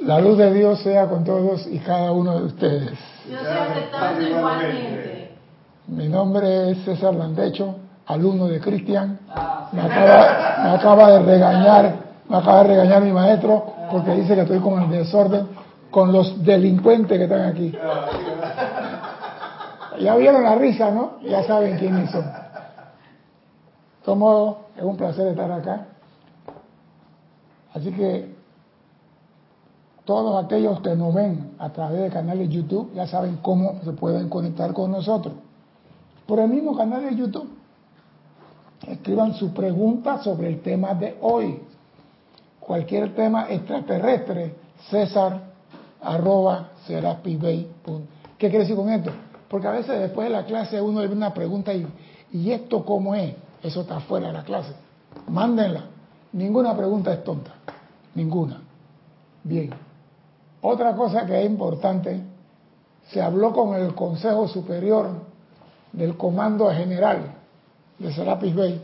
La luz de Dios sea con todos y cada uno de ustedes. Yo soy aceptando igualmente. Mi nombre es César Landecho, alumno de Cristian. Me acaba, me acaba de regañar, me acaba de regañar mi maestro porque dice que estoy con el desorden, con los delincuentes que están aquí. Ya vieron la risa, ¿no? Ya saben quiénes son. De todos modos, es un placer estar acá. Así que todos aquellos que nos ven a través de canales YouTube ya saben cómo se pueden conectar con nosotros. Por el mismo canal de YouTube, escriban su pregunta sobre el tema de hoy. Cualquier tema extraterrestre, César arroba ¿Qué quiere decir con esto? Porque a veces después de la clase uno le ve una pregunta y, ¿y esto cómo es? Eso está fuera de la clase. Mándenla. Ninguna pregunta es tonta. Ninguna. Bien. Otra cosa que es importante, se habló con el Consejo Superior del Comando General de Serapis Bay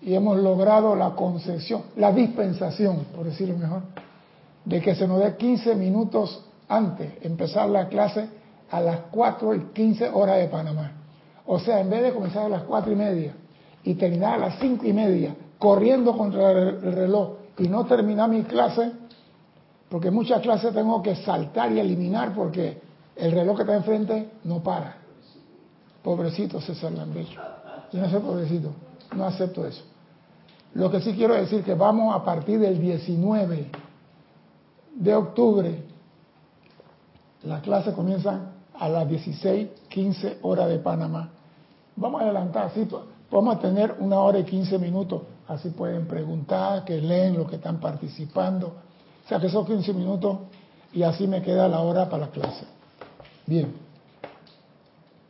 y hemos logrado la concesión, la dispensación, por decirlo mejor, de que se nos dé 15 minutos antes de empezar la clase a las 4 y 15 horas de Panamá. O sea, en vez de comenzar a las 4 y media y terminar a las 5 y media corriendo contra el reloj y no terminar mi clase, porque muchas clases tengo que saltar y eliminar porque el reloj que está enfrente no para. Pobrecito César Lambecho. Yo no soy pobrecito, no acepto eso. Lo que sí quiero decir que vamos a partir del 19 de octubre, las clases comienzan a las 16, 15 horas de Panamá. Vamos a adelantar, así vamos a tener una hora y 15 minutos, así pueden preguntar, que leen lo que están participando o sea que son 15 minutos y así me queda la hora para la clase. Bien.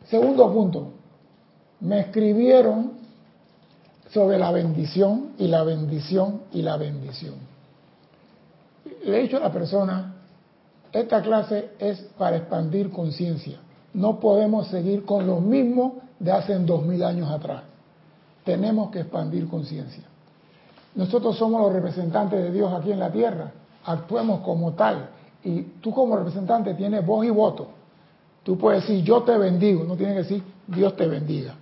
Segundo punto. Me escribieron sobre la bendición y la bendición y la bendición. Le he dicho a la persona, esta clase es para expandir conciencia. No podemos seguir con lo mismo de hace dos mil años atrás. Tenemos que expandir conciencia. Nosotros somos los representantes de Dios aquí en la tierra actuemos como tal. Y tú como representante tienes voz y voto. Tú puedes decir yo te bendigo, no tienes que decir Dios te bendiga.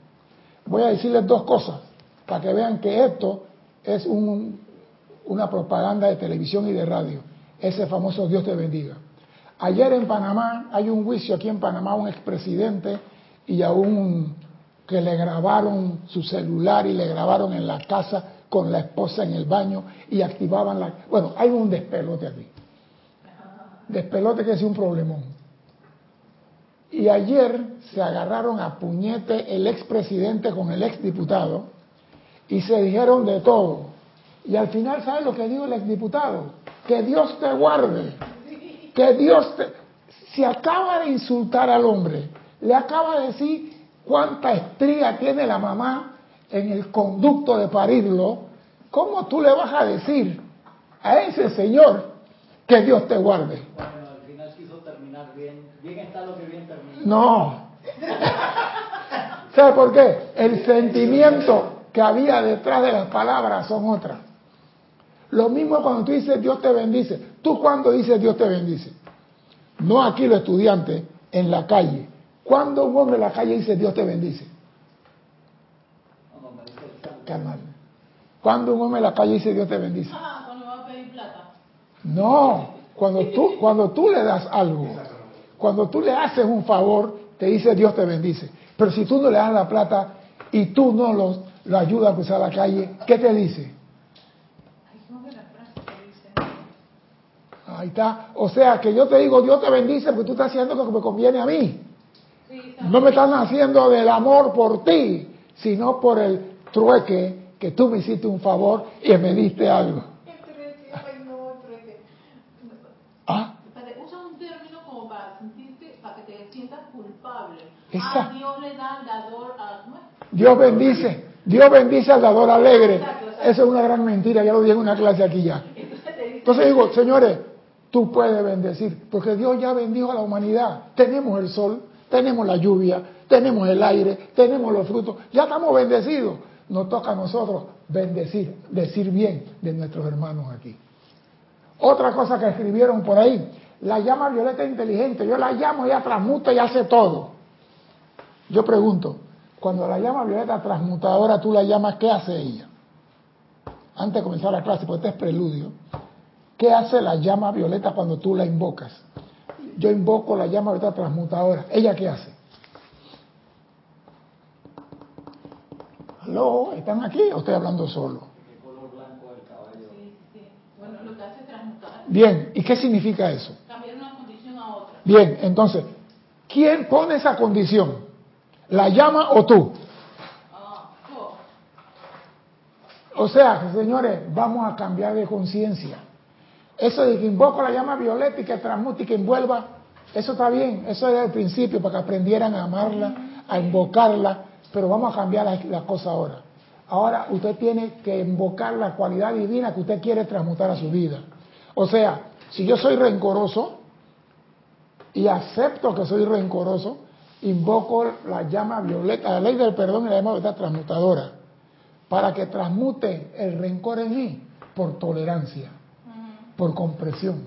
Voy a decirles dos cosas para que vean que esto es un, una propaganda de televisión y de radio. Ese famoso Dios te bendiga. Ayer en Panamá hay un juicio aquí en Panamá un expresidente y a un que le grabaron su celular y le grabaron en la casa con la esposa en el baño y activaban la... Bueno, hay un despelote aquí. Despelote que es un problemón. Y ayer se agarraron a puñete el expresidente con el exdiputado y se dijeron de todo. Y al final, ¿sabes lo que dijo el exdiputado? Que Dios te guarde. Que Dios te... Se acaba de insultar al hombre. Le acaba de decir cuánta estría tiene la mamá en el conducto de parirlo, ¿cómo tú le vas a decir a ese señor que Dios te guarde? Bueno, al final quiso terminar bien. Bien está lo que bien termina. No. ¿Sabe por qué? El sentimiento que había detrás de las palabras son otras. Lo mismo cuando tú dices Dios te bendice. ¿Tú cuando dices Dios te bendice? No aquí los estudiantes, en la calle. Cuando un hombre en la calle dice Dios te bendice? carnal. Cuando un hombre en la calle dice Dios te bendice. Ah, cuando va a pedir plata. No, cuando tú, cuando tú le das algo, cuando tú le haces un favor, te dice Dios te bendice. Pero si tú no le das la plata y tú no lo, lo ayudas a cruzar la calle, ¿qué te dice? Ahí está. O sea, que yo te digo, Dios te bendice porque tú estás haciendo lo que me conviene a mí. No me están haciendo del amor por ti, sino por el trueque que tú me hiciste un favor y me diste algo. ¿Ah? Usa un término como para sentirte, para que te sientas culpable. Ah, Dios le da al dador a... Dios bendice, Dios bendice al dador alegre. Eso es una gran mentira, ya lo dije en una clase aquí ya. Entonces digo, señores, tú puedes bendecir, porque Dios ya bendijo a la humanidad. Tenemos el sol, tenemos la lluvia, tenemos el aire, tenemos los frutos, ya estamos bendecidos nos toca a nosotros bendecir, decir bien de nuestros hermanos aquí. Otra cosa que escribieron por ahí, la llama violeta inteligente, yo la llamo, ella transmuta y hace todo. Yo pregunto, cuando la llama violeta transmutadora tú la llamas, ¿qué hace ella? Antes de comenzar la clase, porque este es preludio, ¿qué hace la llama violeta cuando tú la invocas? Yo invoco la llama violeta transmutadora, ¿ella qué hace? ¿Aló? ¿Están aquí o estoy hablando solo? Bien, ¿y qué significa eso? Cambiar una condición a otra. Bien, entonces, ¿quién pone esa condición? ¿La llama o tú? Ah. O sea, señores, vamos a cambiar de conciencia. Eso de que invoco la llama violeta y que transmute y que envuelva, eso está bien, eso era el principio para que aprendieran a amarla, a invocarla, pero vamos a cambiar la, la cosa ahora. Ahora usted tiene que invocar la cualidad divina que usted quiere transmutar a su vida. O sea, si yo soy rencoroso y acepto que soy rencoroso, invoco la llama violeta, la ley del perdón y la llama violeta transmutadora, para que transmute el rencor en mí por tolerancia, por compresión.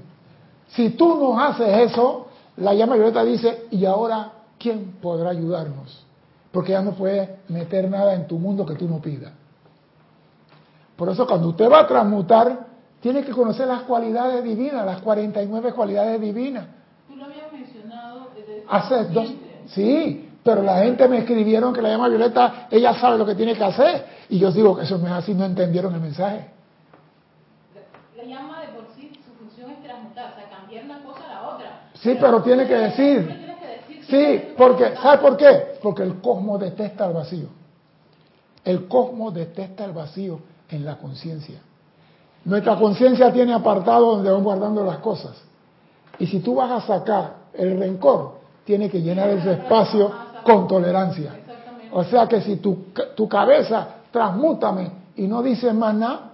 Si tú no haces eso, la llama violeta dice, ¿y ahora quién podrá ayudarnos? Porque ya no puede meter nada en tu mundo que tú no pidas. Por eso cuando usted va a transmutar, tiene que conocer las cualidades divinas, las 49 cualidades divinas. Tú lo habías mencionado desde Hace dos, sí, pero la gente me escribieron que la llama Violeta, ella sabe lo que tiene que hacer. Y yo digo que eso no es así, no entendieron el mensaje. La llama de por sí, su función es transmutar, o sea, cambiar una cosa a la otra. Sí, pero tiene que decir. Sí, porque, ¿sabe por qué? Porque el cosmos detesta el vacío. El cosmos detesta el vacío en la conciencia. Nuestra conciencia tiene apartado donde van guardando las cosas. Y si tú vas a sacar el rencor, tiene que llenar ese espacio con tolerancia. O sea que si tu, tu cabeza transmútame y no dices más nada,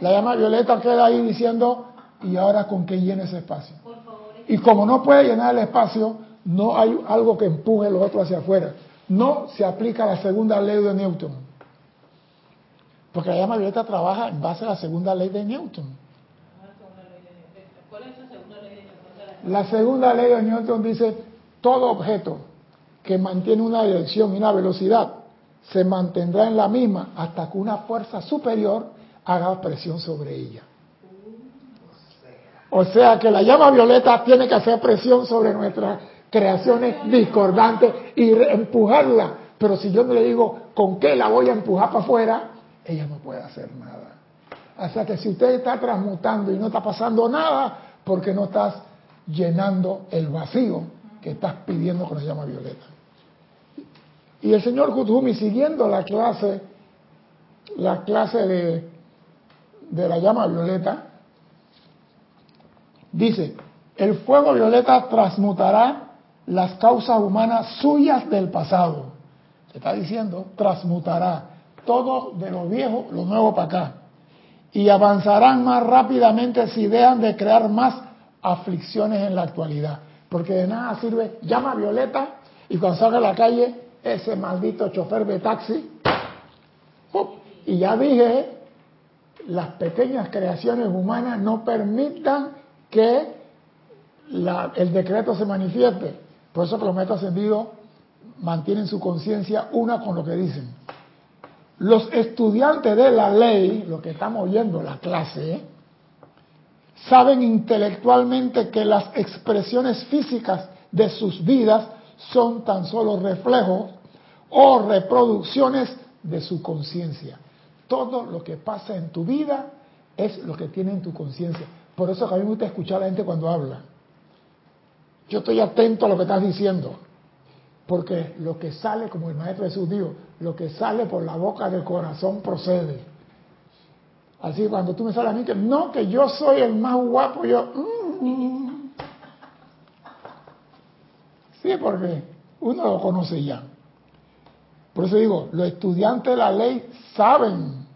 la llama violeta queda ahí diciendo, ¿y ahora con qué llena ese espacio? Y como no puede llenar el espacio, no hay algo que empuje lo otro hacia afuera. No se aplica la segunda ley de Newton. Porque la llama violeta trabaja en base a la segunda ley de Newton. ¿cuál es esa segunda ley de Newton? La segunda ley de Newton dice, todo objeto que mantiene una dirección y una velocidad se mantendrá en la misma hasta que una fuerza superior haga presión sobre ella. O sea que la llama violeta tiene que hacer presión sobre nuestras creaciones discordantes y empujarla. Pero si yo no le digo con qué la voy a empujar para afuera, ella no puede hacer nada. O sea que si usted está transmutando y no está pasando nada, porque no estás llenando el vacío que estás pidiendo con la llama violeta. Y el señor Kuthumi, siguiendo la clase, la clase de, de la llama violeta, dice, el fuego violeta transmutará las causas humanas suyas del pasado. Se está diciendo, transmutará todo de lo viejo, lo nuevo para acá. Y avanzarán más rápidamente si dejan de crear más aflicciones en la actualidad. Porque de nada sirve, llama violeta y cuando salga a la calle, ese maldito chofer de taxi, y ya dije, las pequeñas creaciones humanas no permitan que el decreto se manifieste. Por eso que los maestros mantienen su conciencia una con lo que dicen. Los estudiantes de la ley, lo que estamos oyendo la clase, saben intelectualmente que las expresiones físicas de sus vidas son tan solo reflejos o reproducciones de su conciencia. Todo lo que pasa en tu vida es lo que tiene en tu conciencia. Por eso que a mí me gusta escuchar a la gente cuando habla. Yo estoy atento a lo que estás diciendo. Porque lo que sale, como el Maestro Jesús dijo, lo que sale por la boca del corazón procede. Así cuando tú me sales a mí que no, que yo soy el más guapo, yo... mm. Sí, porque uno lo conoce ya. Por eso digo, los estudiantes de la ley saben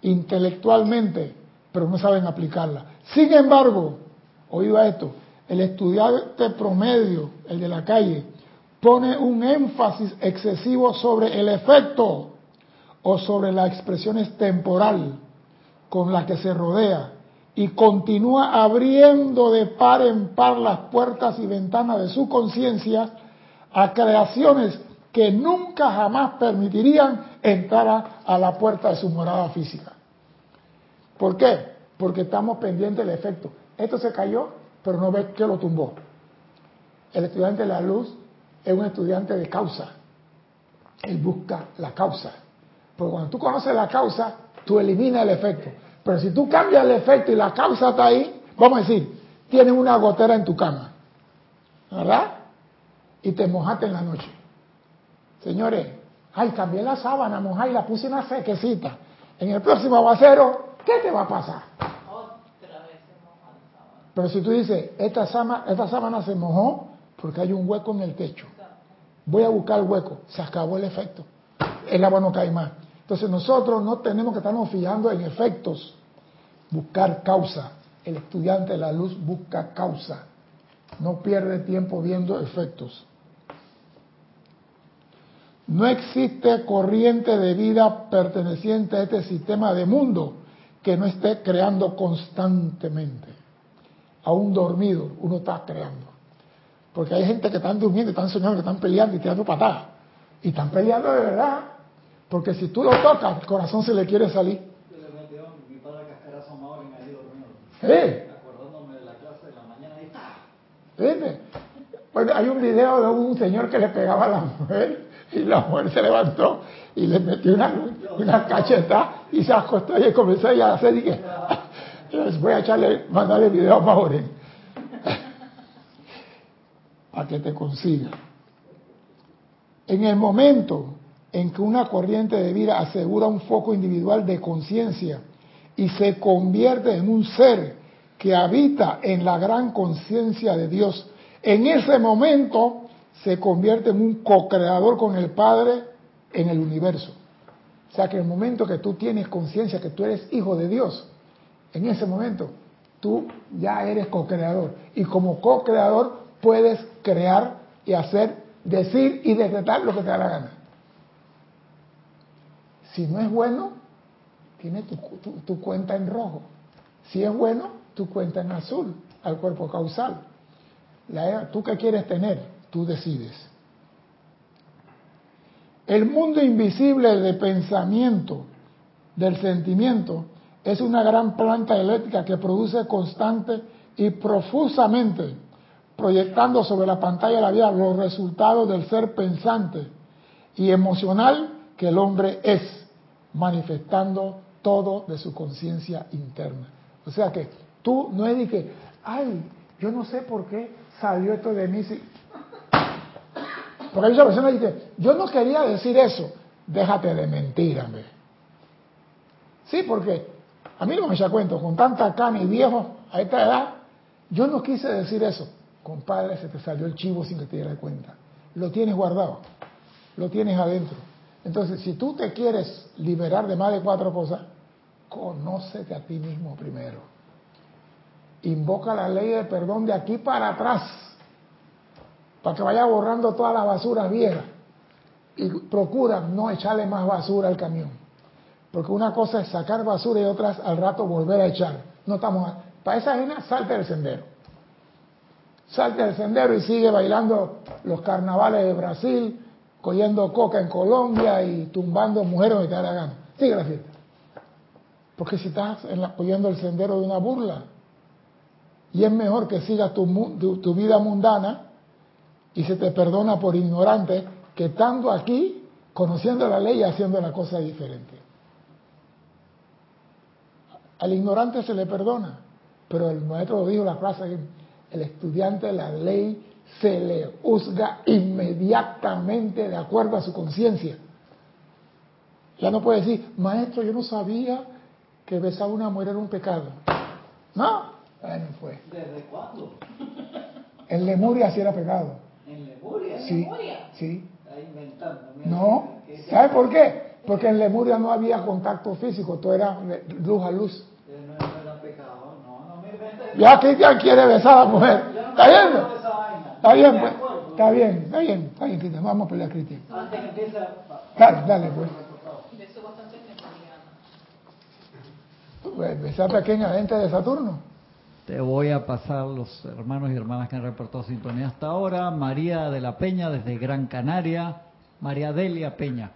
intelectualmente, pero no saben aplicarla. Sin embargo, oído a esto, el estudiante promedio, el de la calle, pone un énfasis excesivo sobre el efecto o sobre las expresiones temporal con la que se rodea y continúa abriendo de par en par las puertas y ventanas de su conciencia a creaciones que nunca jamás permitirían entrar a la puerta de su morada física. ¿Por qué? Porque estamos pendientes del efecto. Esto se cayó, pero no ves que lo tumbó. El estudiante de la luz es un estudiante de causa. Él busca la causa. Porque cuando tú conoces la causa, tú eliminas el efecto. Pero si tú cambias el efecto y la causa está ahí, vamos a decir, tienes una gotera en tu cama, ¿verdad? Y te mojaste en la noche. Señores, ay, cambié la sábana, mojá y la puse una sequecita. En el próximo aguacero, ¿qué te va a pasar? Otra vez se moja la sábana. Pero si tú dices, esta sábana, esta sábana se mojó porque hay un hueco en el techo. Voy a buscar el hueco. Se acabó el efecto. El agua no cae más. Entonces nosotros no tenemos que estarnos fijando en efectos. Buscar causa. El estudiante de la luz busca causa. No pierde tiempo viendo efectos. No existe corriente de vida perteneciente a este sistema de mundo que no esté creando constantemente. Aún dormido, uno está creando. Porque hay gente que están durmiendo, están soñando, que están peleando y tirando patadas. Y están peleando de verdad. Porque si tú lo tocas, el corazón se le quiere salir. Yo le metió mi padre cascarazo a Mauro y ahí dormido. ¿Eh? Acordándome de la clase de la mañana y ¿Viste? Bueno, hay un video de un señor que le pegaba a la mujer y la mujer se levantó y le metió una, una cacheta y se acostó y comenzó a hacer y que les voy a echarle, mandarle video a Maureen para que te consiga. En el momento en que una corriente de vida asegura un foco individual de conciencia y se convierte en un ser que habita en la gran conciencia de Dios, en ese momento se convierte en un co-creador con el Padre en el universo. O sea que el momento que tú tienes conciencia que tú eres hijo de Dios, en ese momento tú ya eres co-creador. Y como co-creador puedes crear y hacer, decir y decretar lo que te da la gana. Si no es bueno, tiene tu, tu- cuenta en rojo. Si es bueno, tu cuenta en azul, al cuerpo causal. La- ¿Tú qué quieres tener? Tú decides. El mundo invisible de pensamiento, del sentimiento, es una gran planta eléctrica que produce constante y profusamente, proyectando sobre la pantalla de la vida los resultados del ser pensante y emocional que el hombre es, manifestando todo de su conciencia interna. O sea que tú no es de que, ay, yo no sé por qué salió esto de mí. si-". Porque hay muchas personas que dicen, yo no quería decir eso. Déjate de mentir, hombre. Sí, porque a mí no me echa cuento, con tanta cana y viejo a esta edad, yo no quise decir eso. Compadre, se te salió el chivo sin que te dieras cuenta. Lo tienes guardado, lo tienes adentro. Entonces, si tú te quieres liberar de más de cuatro cosas, conócete a ti mismo primero. Invoca la ley del perdón de aquí para atrás, para que vaya borrando todas las basuras viejas. Y procura no echarle más basura al camión. Porque una cosa es sacar basura y otras al rato volver a echar. No estamos para esa gente salte del sendero. Salte del sendero y sigue bailando los carnavales de Brasil, cogiendo coca en Colombia y tumbando mujeres donde te da la gana. Sigue la fiesta. Porque si estás apoyando el sendero de una burla, y es mejor que sigas tu- tu vida mundana y se te perdona por ignorante que estando aquí, conociendo la ley y haciendo la cosa diferente. Al ignorante se le perdona, pero el maestro dijo en la clase, el estudiante de la ley se le juzga inmediatamente de acuerdo a su conciencia. Ya no puede decir, maestro, yo no sabía que besar a una mujer era un pecado. No, bueno, pues. ¿Desde cuándo? En Lemuria sí era pecado. ¿En Lemuria? Sí, Lemuria? sí. Está inventando. mira, No, ¿sabe por qué? Porque en Lemuria no había contacto físico, todo era luz a luz. que no, no era pecado. No, no me inventes. Ya Cristian quiere besar a la mujer. ¿Está vaina. Está bien, pues. Está bien, está bien, está bien, Cristian. Vamos a pelear, Cristian. Dale, dale, pues. Memoriana. esa pequeña gente de Saturno. Te voy a pasar los hermanos y hermanas que han reportado sintonía hasta ahora. María de la Peña desde Gran Canaria. María Delia Peña.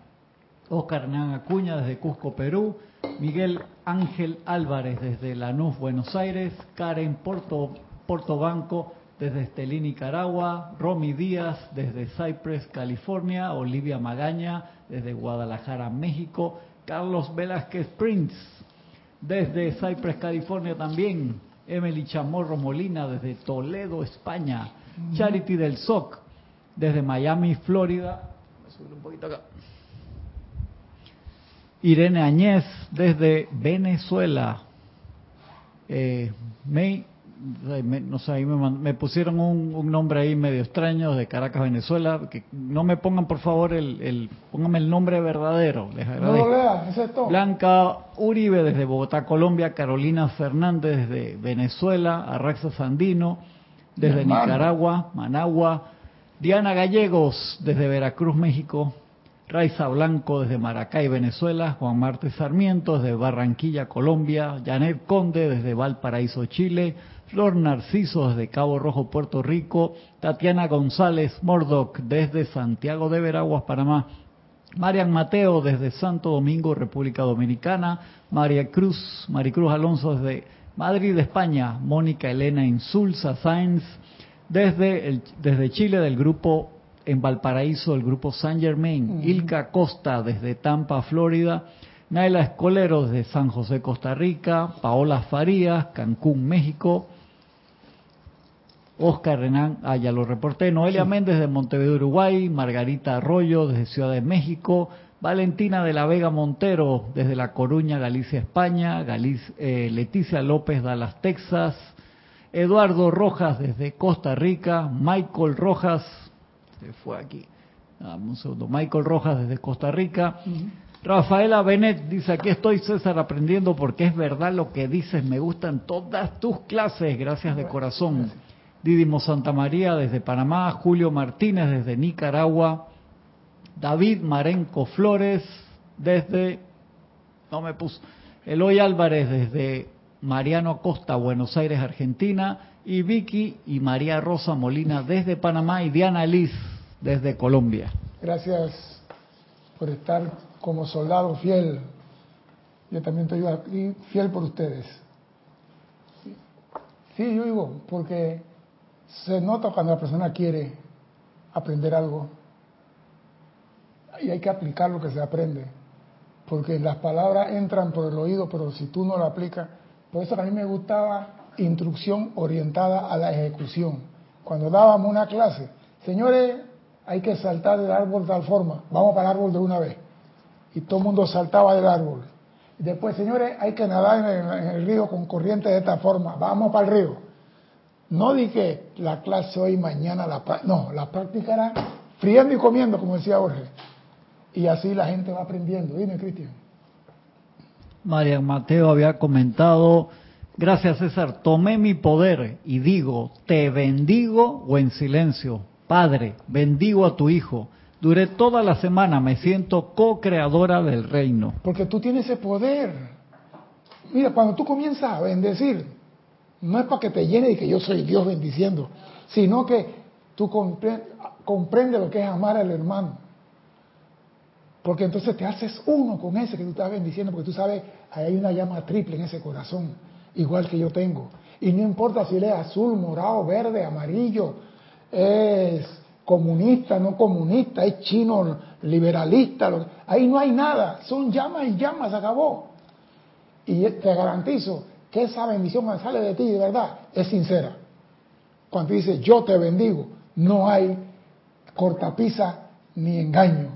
Oscar Hernán Acuña desde Cusco, Perú. Miguel Ángel Álvarez desde Lanús, Buenos Aires. Karen Porto, Portobanco desde Estelí, Nicaragua. Romy Díaz desde Cypress, California. Olivia Magaña desde Guadalajara, México. Carlos Velázquez Prince desde Cypress, California también. Emily Chamorro Molina desde Toledo, España. Charity del SOC desde Miami, Florida. un poquito acá. Irene Añez desde Venezuela. Eh, me, no sé, me, pusieron un, nombre ahí medio extraño de Caracas, Venezuela. Que no me pongan por favor el, el pónganme el nombre verdadero. Les agradezco. No Blanca Uribe desde Bogotá, Colombia. Carolina Fernández desde Venezuela. Arraxa Sandino desde Nicaragua, Managua. Diana Gallegos desde Veracruz, México. Raiza Blanco desde Maracay, Venezuela, Juan Marte Sarmiento desde Barranquilla, Colombia, Janet Conde desde Valparaíso, Chile, Flor Narciso desde Cabo Rojo, Puerto Rico, Tatiana González Mordoc desde Santiago de Veraguas, Panamá, Marian Mateo desde Santo Domingo, República Dominicana, María Cruz, Maricruz Alonso desde Madrid, España, Mónica Elena Insulza Sáenz desde, desde Chile del grupo en Valparaíso, el grupo San Germain, Ilka Costa desde Tampa, Florida, Naila Escolero desde San José, Costa Rica, Paola Farías, Cancún, México, Oscar Renan, ah, ya lo reporté, Noelia Méndez de Montevideo, Uruguay, Margarita Arroyo desde Ciudad de México, Valentina de la Vega Montero desde La Coruña, Galicia, España, eh, Leticia López, Dallas, Texas, Eduardo Rojas desde Costa Rica, Michael Rojas se fue aquí. un segundo. Michael Rojas desde Costa Rica. Rafaela Benet dice, aquí estoy César aprendiendo porque es verdad lo que dices, me gustan todas tus clases, gracias de corazón. Didimo Santa María desde Panamá, Julio Martínez desde Nicaragua, David Marenco Flores desde, no me puso, Eloy Álvarez desde Mariano Acosta, Buenos Aires, Argentina, y Vicky y María Rosa Molina desde Panamá y Diana Liz desde Colombia. Gracias por estar como soldado fiel. Yo también estoy aquí fiel por ustedes. Sí, yo digo, porque se nota cuando la persona quiere aprender algo y hay que aplicar lo que se aprende. Porque las palabras entran por el oído, pero si tú no lo aplicas, por eso a mí me gustaba instrucción orientada a la ejecución. Cuando dábamos una clase, señores, hay que saltar del árbol de tal forma, vamos para el árbol de una vez. Y todo el mundo saltaba del árbol. Después, señores, hay que nadar en el, río con corriente de esta forma, vamos para el río. No dije la clase hoy, mañana, la no, la práctica era friendo y comiendo, como decía Jorge. Y así la gente va aprendiendo. Dime, Cristian. María Mateo había comentado Gracias César, tomé mi poder y digo, te bendigo o en silencio. Padre, bendigo a tu Hijo. Duré toda la semana, me siento co-creadora del reino. Porque tú tienes ese poder. Mira, cuando tú comienzas a bendecir, no es para que te llene y que yo soy Dios bendiciendo, sino que tú comprendes lo que es amar al hermano. Porque entonces te haces uno con ese que tú estás bendiciendo, porque tú sabes, hay una llama triple en ese corazón igual que yo tengo. Y no importa si él es azul, morado, verde, amarillo, es comunista, no comunista, es chino, liberalista, ahí no hay nada, son llamas y llamas, acabó. Y te garantizo que esa bendición sale de ti de verdad es sincera. Cuando dice yo te bendigo, no hay cortapisa ni engaño,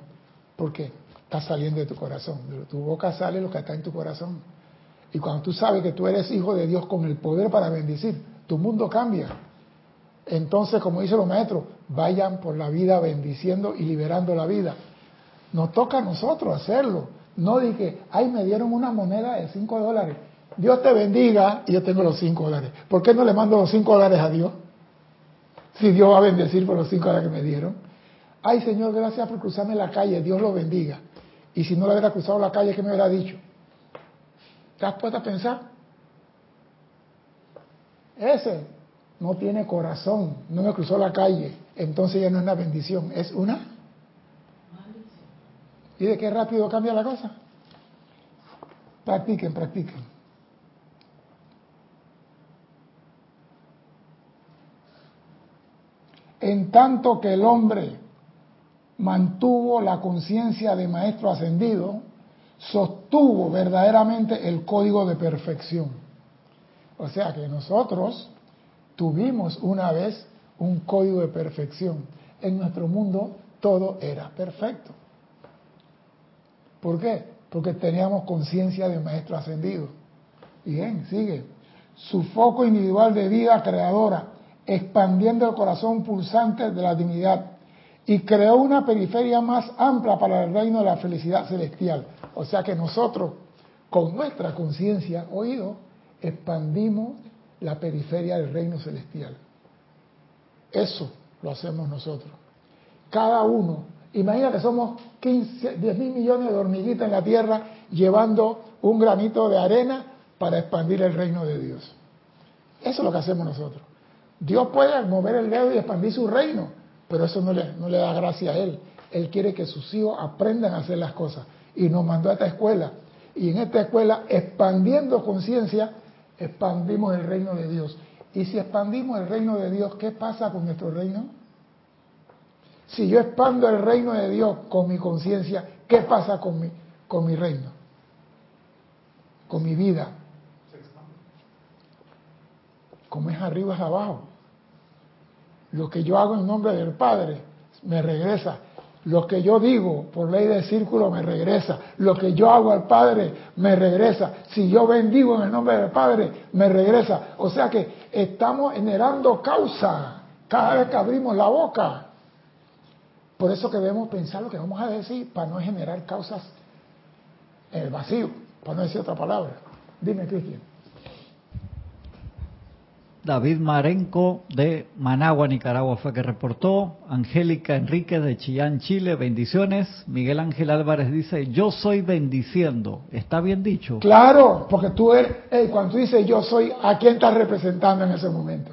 porque está saliendo de tu corazón. De tu boca sale lo que está en tu corazón. Y cuando tú sabes que tú eres hijo de Dios con el poder para bendecir, tu mundo cambia. Entonces, como dicen los maestros, vayan por la vida bendiciendo y liberando la vida. Nos toca a nosotros hacerlo. No dije, ay, me dieron una moneda de 5 dólares. Dios te bendiga y yo tengo los 5 dólares. ¿Por qué no le mando los 5 dólares a Dios? Si Dios va a bendecir por los 5 dólares que me dieron. Ay, Señor, gracias por cruzarme la calle. Dios lo bendiga. Y si no le hubiera cruzado la calle, ¿qué me hubiera dicho? ¿Te has puesto a pensar? Ese no tiene corazón, no me cruzó la calle, entonces ya no es una bendición, es una... ¿Y de qué rápido cambia la cosa? Practiquen, practiquen. En tanto que el hombre mantuvo la conciencia de maestro ascendido, sostuvo verdaderamente el código de perfección. O sea que nosotros tuvimos una vez un código de perfección. En nuestro mundo todo era perfecto. ¿Por qué? Porque teníamos conciencia de maestro ascendido. Bien, sigue. Su foco individual de vida creadora, expandiendo el corazón pulsante de la divinidad y creó una periferia más amplia para el reino de la felicidad celestial. O sea que nosotros, con nuestra conciencia, oído, expandimos la periferia del reino celestial. Eso lo hacemos nosotros. Cada uno, imagina que somos 15, 10 mil millones de hormiguitas en la tierra llevando un granito de arena para expandir el reino de Dios. Eso es lo que hacemos nosotros. Dios puede mover el dedo y expandir su reino, pero eso no le, no le da gracia a Él. Él quiere que sus hijos aprendan a hacer las cosas. Y nos mandó a esta escuela. Y en esta escuela, expandiendo conciencia, expandimos el reino de Dios. Y si expandimos el reino de Dios, ¿qué pasa con nuestro reino? Si yo expando el reino de Dios con mi conciencia, ¿qué pasa con mi, con mi reino? Con mi vida. Como es arriba es abajo. Lo que yo hago en nombre del Padre me regresa. Lo que yo digo por ley del círculo me regresa. Lo que yo hago al Padre me regresa. Si yo bendigo en el nombre del Padre, me regresa. O sea que estamos generando causa cada vez que abrimos la boca. Por eso que debemos pensar lo que vamos a decir para no generar causas en el vacío, para no decir otra palabra. Dime, Cristian. David Marenco de Managua, Nicaragua fue que reportó. Angélica Enríquez de Chillán, Chile, bendiciones. Miguel Ángel Álvarez dice, yo soy bendiciendo. ¿Está bien dicho? Claro, porque tú eres, cuando tú dices yo soy, ¿a quién estás representando en ese momento?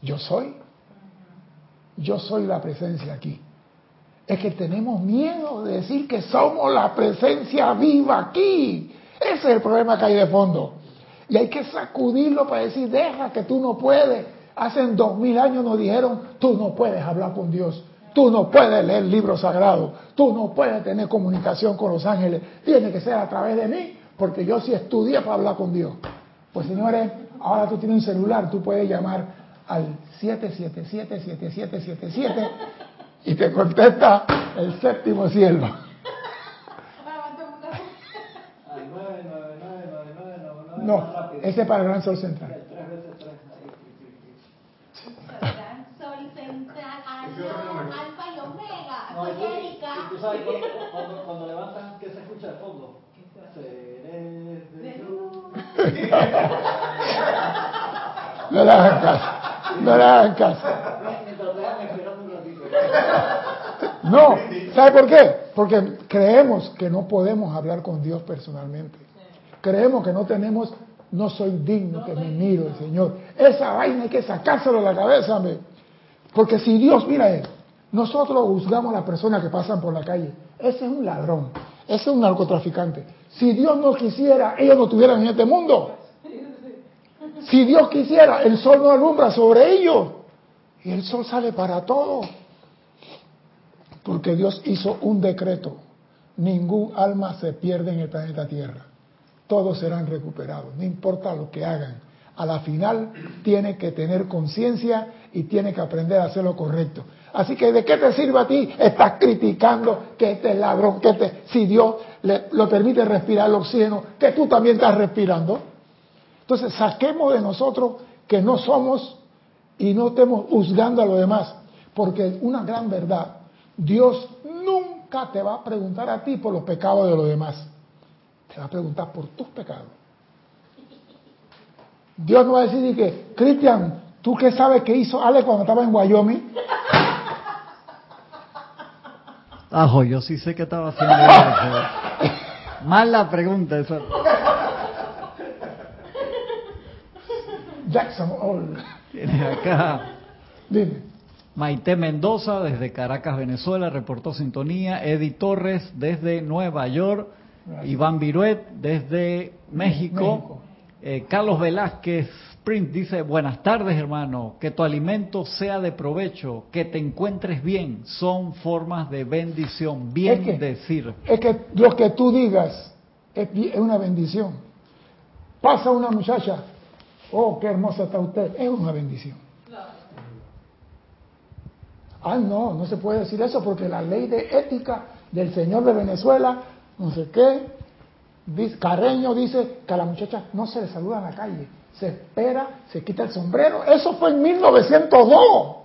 Yo soy. Yo soy la presencia aquí. Es que tenemos miedo de decir que somos la presencia viva aquí. Ese es el problema que hay de fondo. Y hay que sacudirlo para decir, deja que tú no puedes. Hace dos mil años nos dijeron, tú no puedes hablar con Dios, tú no puedes leer libros sagrados, tú no puedes tener comunicación con los ángeles, tiene que ser a través de mí, porque yo sí estudié para hablar con Dios. Pues señores, ahora tú tienes un celular, tú puedes llamar al 777-7777 y te contesta el séptimo cielo. No, ese es para el Gran Sol Central. Sol Central, Alfa y Omega. No, Soy tú- Erika. y tú sabes cuando, cuando, cuando levantan, ¿qué se escucha de fondo? Seres de luz. No le hagan caso, no le hagan caso. Mientras dejan esperando un ratito. No, ¿sabe por qué? Porque creemos que no podemos hablar con Dios personalmente. Creemos que no tenemos, no soy digno que me miro el Señor. Esa vaina hay que sacárselo de la cabeza, hombre. Porque si Dios, mira, eh, nosotros juzgamos a las personas que pasan por la calle. Ese es un ladrón, ese es un narcotraficante. Si Dios no quisiera, ellos no estuvieran en este mundo. Si Dios quisiera, el sol no alumbra sobre ellos. Y el sol sale para todos. Porque Dios hizo un decreto. Ningún alma se pierde en el planeta Tierra. Todos serán recuperados, no importa lo que hagan. A la final tiene que tener conciencia y tiene que aprender a hacer lo correcto. Así que ¿de qué te sirve a ti? Estás criticando que este es ladrón, que este, si Dios le, lo permite respirar el oxígeno, que tú también estás respirando. Entonces saquemos de nosotros que no somos y no estemos juzgando a los demás. Porque una gran verdad, Dios nunca te va a preguntar a ti por los pecados de los demás. Te va a preguntar por tus pecados. Dios no va a decir que, Cristian, ¿tú qué sabes que hizo Ale cuando estaba en Wyoming? Ajo, yo sí sé que estaba haciendo eso. Mala pregunta esa. Jackson Tiene acá. Dime. Maite Mendoza desde Caracas, Venezuela, reportó sintonía. Eddie Torres desde Nueva York Iván Viruet desde México. México. Eh, Carlos Velázquez Sprint dice, buenas tardes hermano, que tu alimento sea de provecho, que te encuentres bien, son formas de bendición, bien Es que- decir. Es que lo que tú digas es, es una bendición. Pasa una muchacha, oh, qué hermosa está usted, es una bendición. Ah, no, no se puede decir eso porque la ley de ética del señor de Venezuela, no sé qué, dice- Carreño dice que a la muchacha no se le saluda en la calle, se espera, se quita el sombrero. Eso fue en 1902.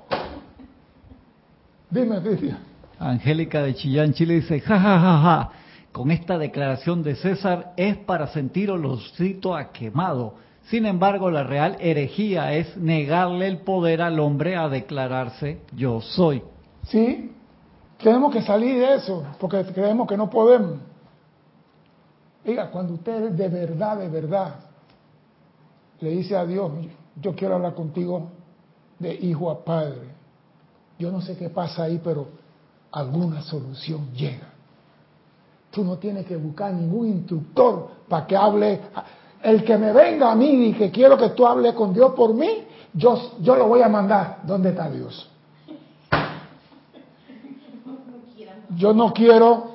Dime, Cristian. Angélica de Chillán, Chile dice, ja, ja, ja, ja, con esta declaración de César es para sentir olorcito a quemado. Sin embargo, la real herejía es negarle el poder al hombre a declararse yo soy. Sí, tenemos que salir de eso, porque creemos que no podemos. Diga, cuando usted de verdad, de verdad, le dice a Dios, yo quiero hablar contigo de hijo a padre. Yo no sé qué pasa ahí, pero alguna solución llega. Tú no tienes que buscar ningún instructor para que hable. El que me venga a mí y que quiero que tú hables con Dios por mí, yo, yo lo voy a mandar. ¿Dónde está Dios? Yo no quiero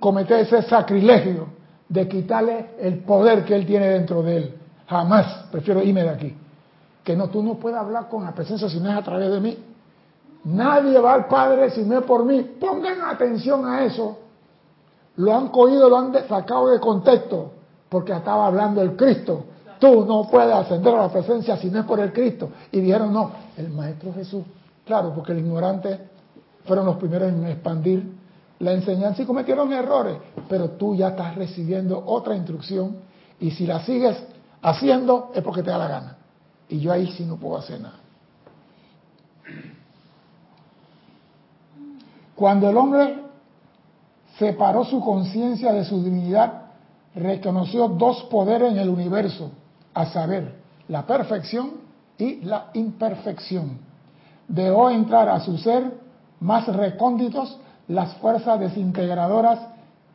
cometer ese sacrilegio de quitarle el poder que Él tiene dentro de Él. Jamás. Prefiero irme de aquí. Que no, tú no puedes hablar con la presencia si no es a través de mí. Nadie va al Padre si no es por mí. Pongan atención a eso. Lo han cogido, lo han sacado de contexto, porque estaba hablando el Cristo. Tú no puedes ascender a la presencia si no es por el Cristo. Y dijeron, no, el Maestro Jesús. Claro, porque el ignorante fueron los primeros en expandir la enseñanza y cometieron errores, pero tú ya estás recibiendo otra instrucción y si la sigues haciendo es porque te da la gana. Y yo ahí sí no puedo hacer nada. Cuando el hombre separó su conciencia de su divinidad, reconoció dos poderes en el universo, a saber, la perfección y la imperfección. Dejó entrar a su ser más recónditos las fuerzas desintegradoras,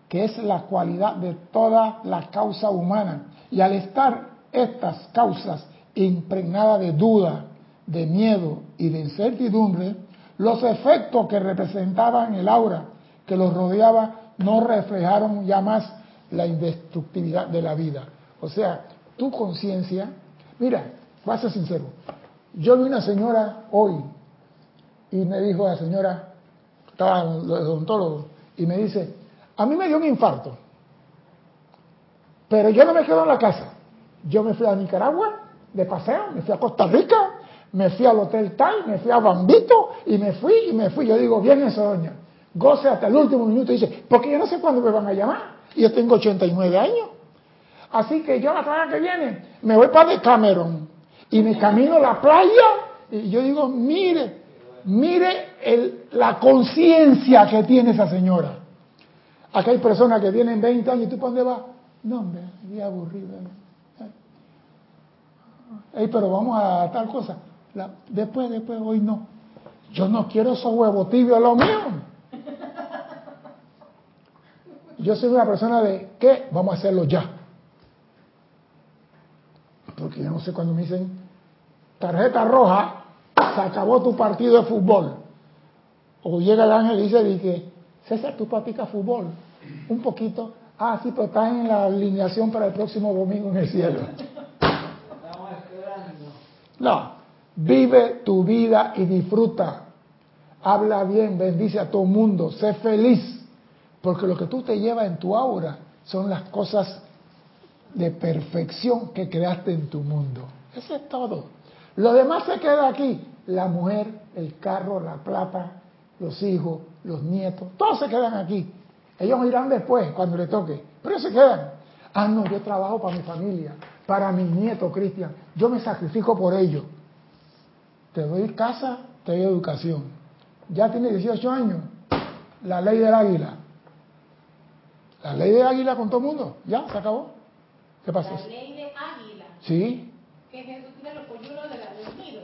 que es la cualidad de toda la causa humana. Y al estar estas causas impregnadas de duda, de miedo y de incertidumbre, los efectos que representaban el aura que los rodeaba no reflejaron ya más la indestructibilidad de la vida. O sea, tu conciencia, mira, voy a ser sincero, yo vi una señora hoy y me dijo la señora, estaba el odontólogo, y me dice, a mí me dio un infarto, pero yo no me quedo en la casa, yo me fui a Nicaragua de paseo, me fui a Costa Rica, me fui al Hotel Tal, me fui a Bambito y me fui y me fui. Yo digo, bien eso, doña, goce hasta el último minuto. Y dice, porque yo no sé cuándo me van a llamar. Y yo tengo 89 años. Así que yo la semana que viene me voy para Cameron y me camino a la playa y yo digo, mire, mire la conciencia que tiene esa señora. Acá hay personas que tienen 20 años y tú para dónde vas? No, hombre, estoy aburrido. Ey, pero vamos a tal cosa. Después, después, hoy no. Yo no quiero esos huevos tibios, lo mío. Yo soy una persona de, ¿qué? Vamos a hacerlo ya. Porque yo no sé cuando me dicen, tarjeta roja, se acabó tu partido de fútbol. O llega el ángel y dice, dije, César, tú practicas fútbol. Un poquito. Ah, sí, pero estás en la alineación para el próximo domingo en el cielo. Estamos esperando. No, vive tu vida y disfruta. Habla bien, bendice a todo mundo, sé feliz. Porque lo que tú te llevas en tu aura son las cosas de perfección que creaste en tu mundo. Eso es todo. Lo demás se queda aquí. La mujer, el carro, la plata, los hijos, los nietos, todos se quedan aquí. Ellos irán después, cuando le toque. Pero se quedan. Ah, no, yo trabajo para mi familia, para mis nietos, Cristian. Yo me sacrifico por ellos. Te doy casa, te doy educación. Ya tiene 18 años. La ley del águila. La ley del águila con todo el mundo. Ya, se acabó. ¿Qué pasó? La ley de águila. Sí. que Jesús tiene los polluelos de la del nido.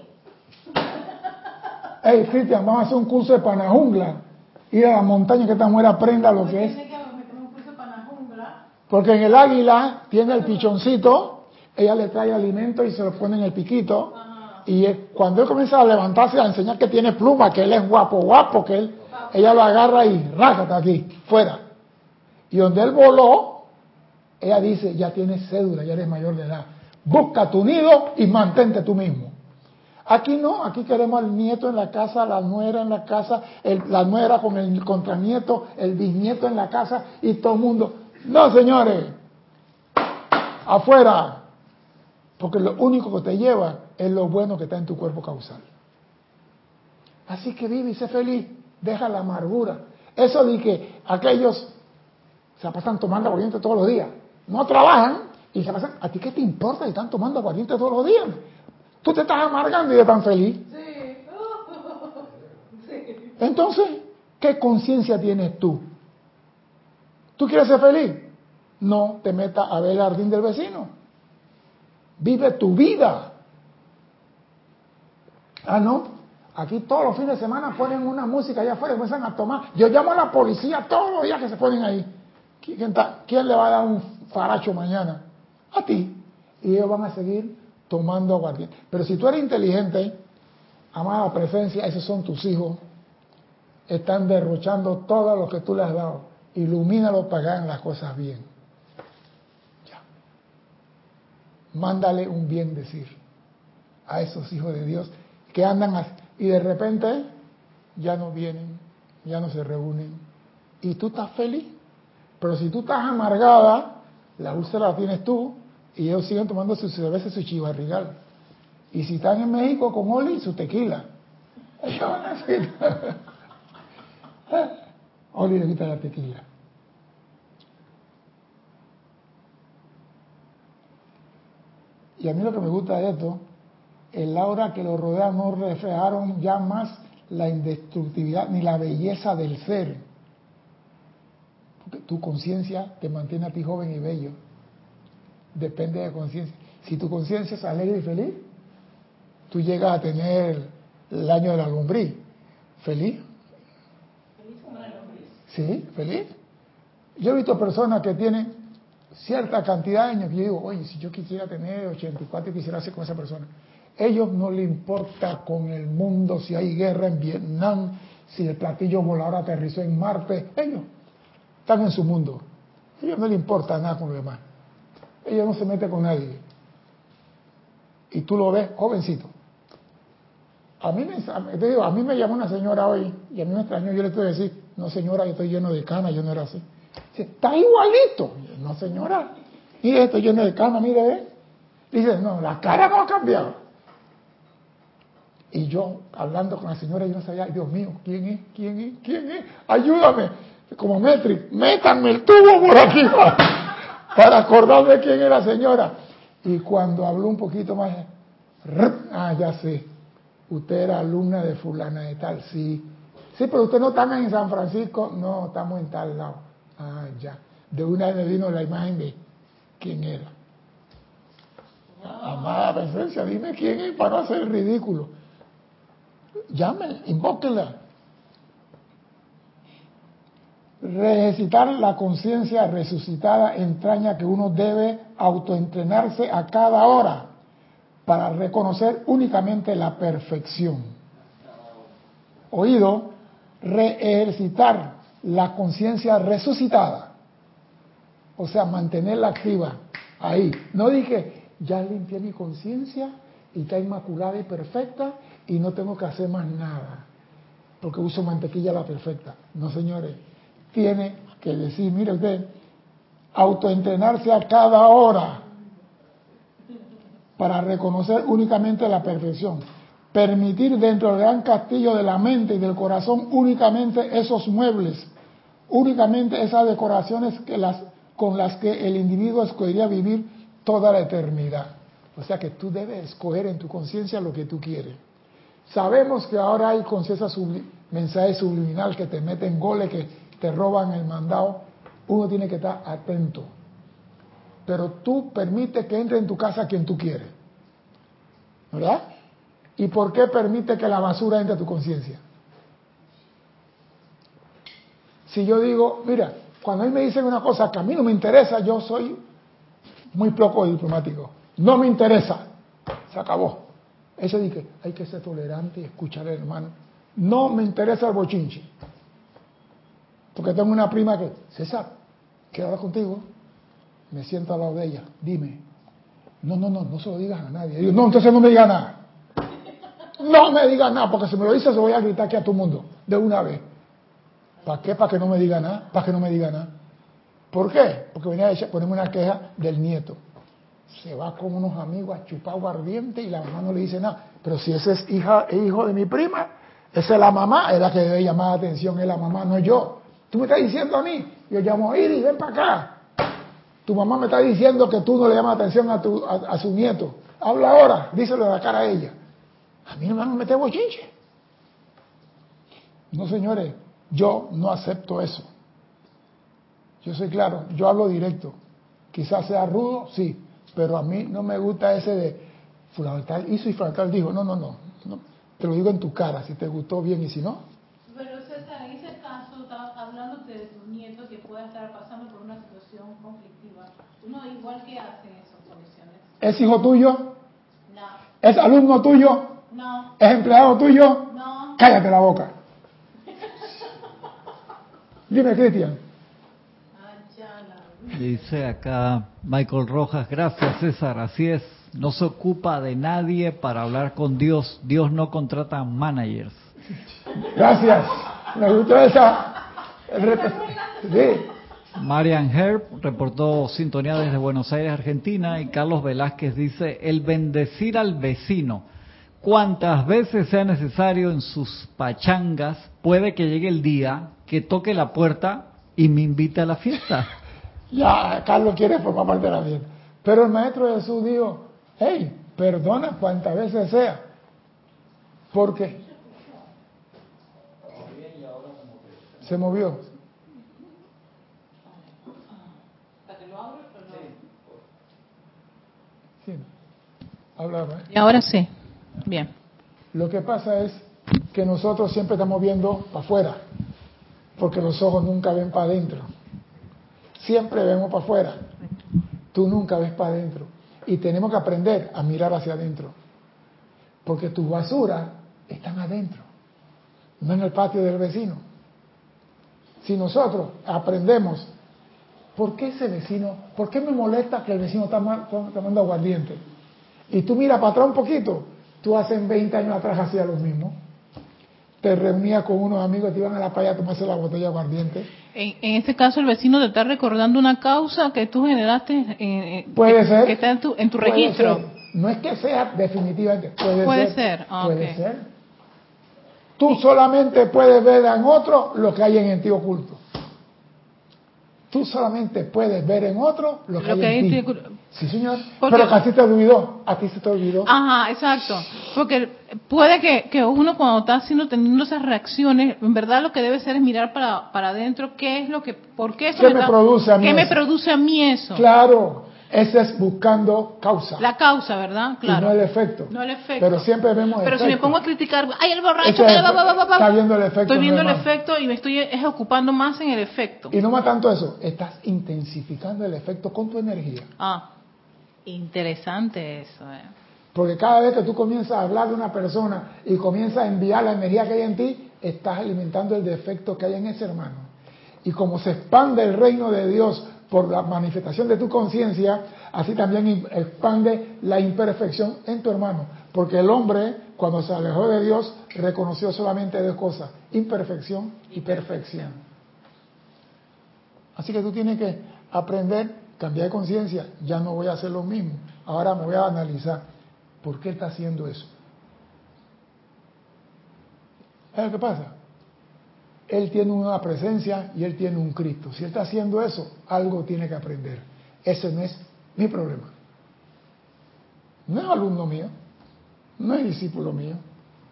Hey, Cristian, vamos a hacer un curso de panajungla. Ir a la montaña que esta mujer aprenda lo que es. Porque en el águila tiene el pichoncito, ella le trae alimento y se lo pone en el piquito. Y cuando él comienza a levantarse a enseñar que tiene pluma, que él es guapo, guapo, que él, ella lo agarra y rácate aquí, fuera. Y donde él voló, ella dice, ya tienes cédula, ya eres mayor de edad. Busca tu nido y mantente tú mismo. Aquí no, aquí queremos al nieto en la casa, la nuera en la casa, la nuera con el contranieto, el bisnieto en la casa y todo el mundo. No, señores, afuera, porque lo único que te lleva es lo bueno que está en tu cuerpo causal. Así que vive y sé feliz, deja la amargura. Eso de que aquellos se pasan tomando aguardiente todos los días, no trabajan y se pasan, ¿a ti qué te importa si están tomando aguardiente todos los días? Tú te estás amargando y eres tan feliz. Sí. sí. Entonces, ¿qué conciencia tienes tú? ¿Tú quieres ser feliz? No te metas a ver el jardín del vecino. Vive tu vida. Ah, no. Aquí todos los fines de semana ponen una música allá afuera y comienzan a tomar. Yo llamo a la policía todos los días que se ponen ahí. ¿Quién, está- quién le va a dar un faracho mañana? A ti. Y ellos van a seguir tomando aguardiente. Pero si tú eres inteligente, amada presencia, esos son tus hijos están derrochando todo lo que tú le has dado. Ilumínalo para que hagan las cosas bien. Ya. Mándale un bien decir a esos hijos de Dios que andan así, y de repente ya no vienen, ya no se reúnen. Y tú estás feliz. Pero si tú estás amargada, la úlcera la tienes tú y ellos siguen tomando su cerveza y su chivarrigal. Y si están en México con Oli, su tequila. Ellos van a decir, Oli le quita la tequila. Y a mí lo que me gusta de esto, el aura que lo rodea no reflejaron ya más la indestructibilidad ni la belleza del ser. Porque tu conciencia te mantiene a ti joven y bello. Depende de conciencia. Si tu conciencia es alegre y feliz, tú llegas a tener el año de la lombriz. ¿Feliz? Sí, feliz. Yo he visto personas que tienen cierta cantidad de años que yo digo, oye, si yo quisiera tener 84 y quisiera hacer con esa persona. Ellos no le importa con el mundo si hay guerra en Vietnam, si el platillo volador aterrizó en Marte. Ellos están en su mundo. A ellos no le importa nada con lo demás. Ellos no se meten con nadie. Y tú lo ves jovencito. A mí, me, te digo, a mí me llamó una señora hoy y a mí me extrañó. Yo le tuve que decir, no señora, yo estoy lleno de canas, yo no era así. Dice, está igualito. No señora, mire, estoy lleno de canas, mire, ve. Dice, no, la cara no ha cambiado. Y yo, hablando con la señora, yo no sabía, Dios mío, ¿quién es? ¿Quién es? ¿Quién es? Ayúdame. Como Metri, métanme el tubo por aquí para, acordarme quién es la señora. Y cuando habló un poquito más, ah, ya sé, usted era alumna de fulana de tal, sí. Sí, pero usted no está en San Francisco, no, estamos en tal lado. Ah, ya. De una vez me vino la imagen de quién era. Amada presencia, dime quién es para no hacer ridículo. Llame, invóquela. Recitar la conciencia resucitada entraña que uno debe autoentrenarse a cada hora para reconocer únicamente la perfección. Oído, reejercitar la conciencia resucitada. O sea, mantenerla activa ahí. No dije, ya limpié mi conciencia y está inmaculada y perfecta y no tengo que hacer más nada. Porque uso mantequilla la perfecta. No, señores. Tiene que decir, mire usted, autoentrenarse a cada hora para reconocer únicamente la perfección. Permitir dentro del gran castillo de la mente y del corazón únicamente esos muebles, únicamente esas decoraciones que las, con las que el individuo escogería vivir toda la eternidad. O sea que tú debes escoger en tu conciencia lo que tú quieres. Sabemos que ahora hay conciencia subli mensaje subliminal que te meten goles, que te roban el mandado. Uno tiene que estar atento. Pero tú permite que entre en tu casa quien tú quieres. ¿Verdad? ¿Y por qué permite que la basura entre a tu conciencia? Si yo digo, mira, cuando a mí me dicen una cosa que a mí no me interesa, yo soy muy poco diplomático. No me interesa. Se acabó. Ese dice, hay que ser tolerante y escuchar al hermano. No me interesa el bochinche. Porque tengo una prima que, César, hablar contigo. Me siento al lado de ella. Dime. No, no, no, no se lo digas a nadie. No, entonces no me diga nada. No me diga nada, porque si me lo dices, se voy a gritar aquí a todo el mundo, de una vez. ¿Para qué? Para que no me diga nada. Para que no me diga nada. ¿Por qué? Porque venía a ponerme una queja del nieto. Se va con unos amigos a chupar aguardiente y la mamá no le dice nada. Pero si ese es hija e hijo de mi prima, esa es la mamá, es la que debe llamar la atención, es la mamá, no yo. Tú me estás diciendo a mí, yo llamo a Iris, ven para acá. Tu mamá me está diciendo que tú no le llamas atención a, tu, a, su nieto. Habla ahora, díselo a la cara a ella. A mí no me van a meter. No, señores, yo no acepto eso. Yo soy claro, yo hablo directo. Quizás sea rudo, sí, pero a mí no me gusta ese de fulano hizo y fulano dijo. No, no, no. Te lo digo en tu cara, si te gustó bien y si no. Pero César, en ese caso, estaba hablando de tu nieto que pueda estar pasando por una situación conflictiva. Igual que hace esas condiciones. ¿Es hijo tuyo? No. ¿Es alumno tuyo? No. ¿Es empleado tuyo? No. Cállate la boca. Dime, Cristian. Dice acá Michael Rojas, gracias César, así es, no se ocupa de nadie para hablar con Dios, Dios no contrata managers. Gracias, me gustó esa. Marian Herb reportó sintonía desde Buenos Aires, Argentina, y Carlos Velázquez dice, el bendecir al vecino, cuantas veces sea necesario en sus pachangas, puede que llegue el día que toque la puerta y me invite a la fiesta. Ya, Carlos quiere formar parte de la fiesta. Pero el Maestro Jesús dijo, hey, perdona cuantas veces sea. ¿Por qué? Se movió. Hablaba. Y ahora sí. Bien. Lo que pasa es que nosotros siempre estamos viendo para afuera, porque los ojos nunca ven para adentro. Siempre vemos para afuera. Tú nunca ves para adentro. Y tenemos que aprender a mirar hacia adentro. Porque tus basuras están adentro, no en el patio del vecino. Si nosotros aprendemos, ¿por qué ese vecino, por qué me molesta que el vecino está tomando aguardiente? Y tú miras para atrás un poquito, tú hace 20 años atrás hacías lo mismo te reunías con unos amigos, te iban a la playa a tomarse la botella de aguardiente. En, en este caso, el vecino te está recordando una causa que tú generaste eh, puede ser, que está en tu, en tu registro. No es que sea definitivamente, puede, puede ser. ser. Ah, puede ser. Tú solamente puedes ver en otro lo que hay en ti oculto. Tú solamente puedes ver en otro lo que hay en ti. Sí, señor. Pero a ti te olvidó. A ti se te olvidó. Ajá, exacto. Porque puede que, que uno cuando está haciendo, teniendo esas reacciones, en verdad lo que debe ser es mirar para, para adentro qué es lo que, por qué eso ¿Qué me, produce a mí ¿Qué eso? me produce a mí eso? Claro. Ese es buscando causa. La causa, ¿verdad? Claro. Y no el efecto. No el efecto. Pero siempre vemos Pero efecto. si me pongo a criticar, ¡ay, el borracho! Es, está viendo el efecto. Estoy viendo el más. efecto y me estoy es ocupando más en el efecto. Y no más tanto eso, estás intensificando el efecto con tu energía. Ah, interesante eso. Eh. Porque cada vez que tú comienzas a hablar de una persona y comienzas a enviar la energía que hay en ti, estás alimentando el defecto que hay en ese hermano. Y como se expande el reino de Dios por la manifestación de tu conciencia, así también expande la imperfección en tu hermano. Porque el hombre, cuando se alejó de Dios, reconoció solamente dos cosas, imperfección y perfección. Así que tú tienes que aprender, cambiar de conciencia, ya no voy a hacer lo mismo, ahora me voy a analizar, ¿por qué está haciendo eso? ¿Sabes qué pasa? Él tiene una presencia y él tiene un Cristo. Si él está haciendo eso, algo tiene que aprender. Ese no es mi problema. No es alumno mío, no es discípulo mío,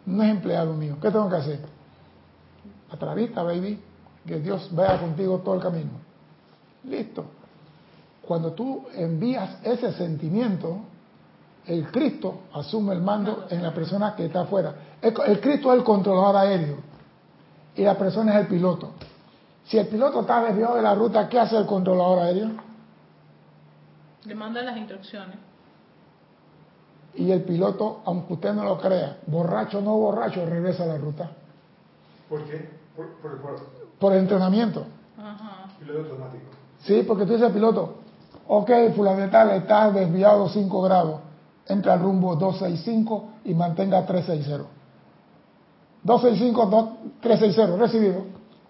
no es empleado mío. ¿Qué tengo que hacer? Atravista, baby, que Dios vaya contigo todo el camino. Listo. Cuando tú envías ese sentimiento, el Cristo asume el mando en la persona que está afuera. El Cristo es el controlador aéreo y la persona es el piloto. Si el piloto está desviado de la ruta, ¿qué hace el controlador aéreo? Le manda las instrucciones. Y el piloto, aunque usted no lo crea, borracho o no borracho, regresa a la ruta. ¿Por qué? Por, por, por Por el entrenamiento. Ajá. piloto automático. Sí, porque tú dices al piloto, ok, fulano de tal, está desviado 5 grados, entra al rumbo 265 y mantenga 360. 265, dos- 360, recibido.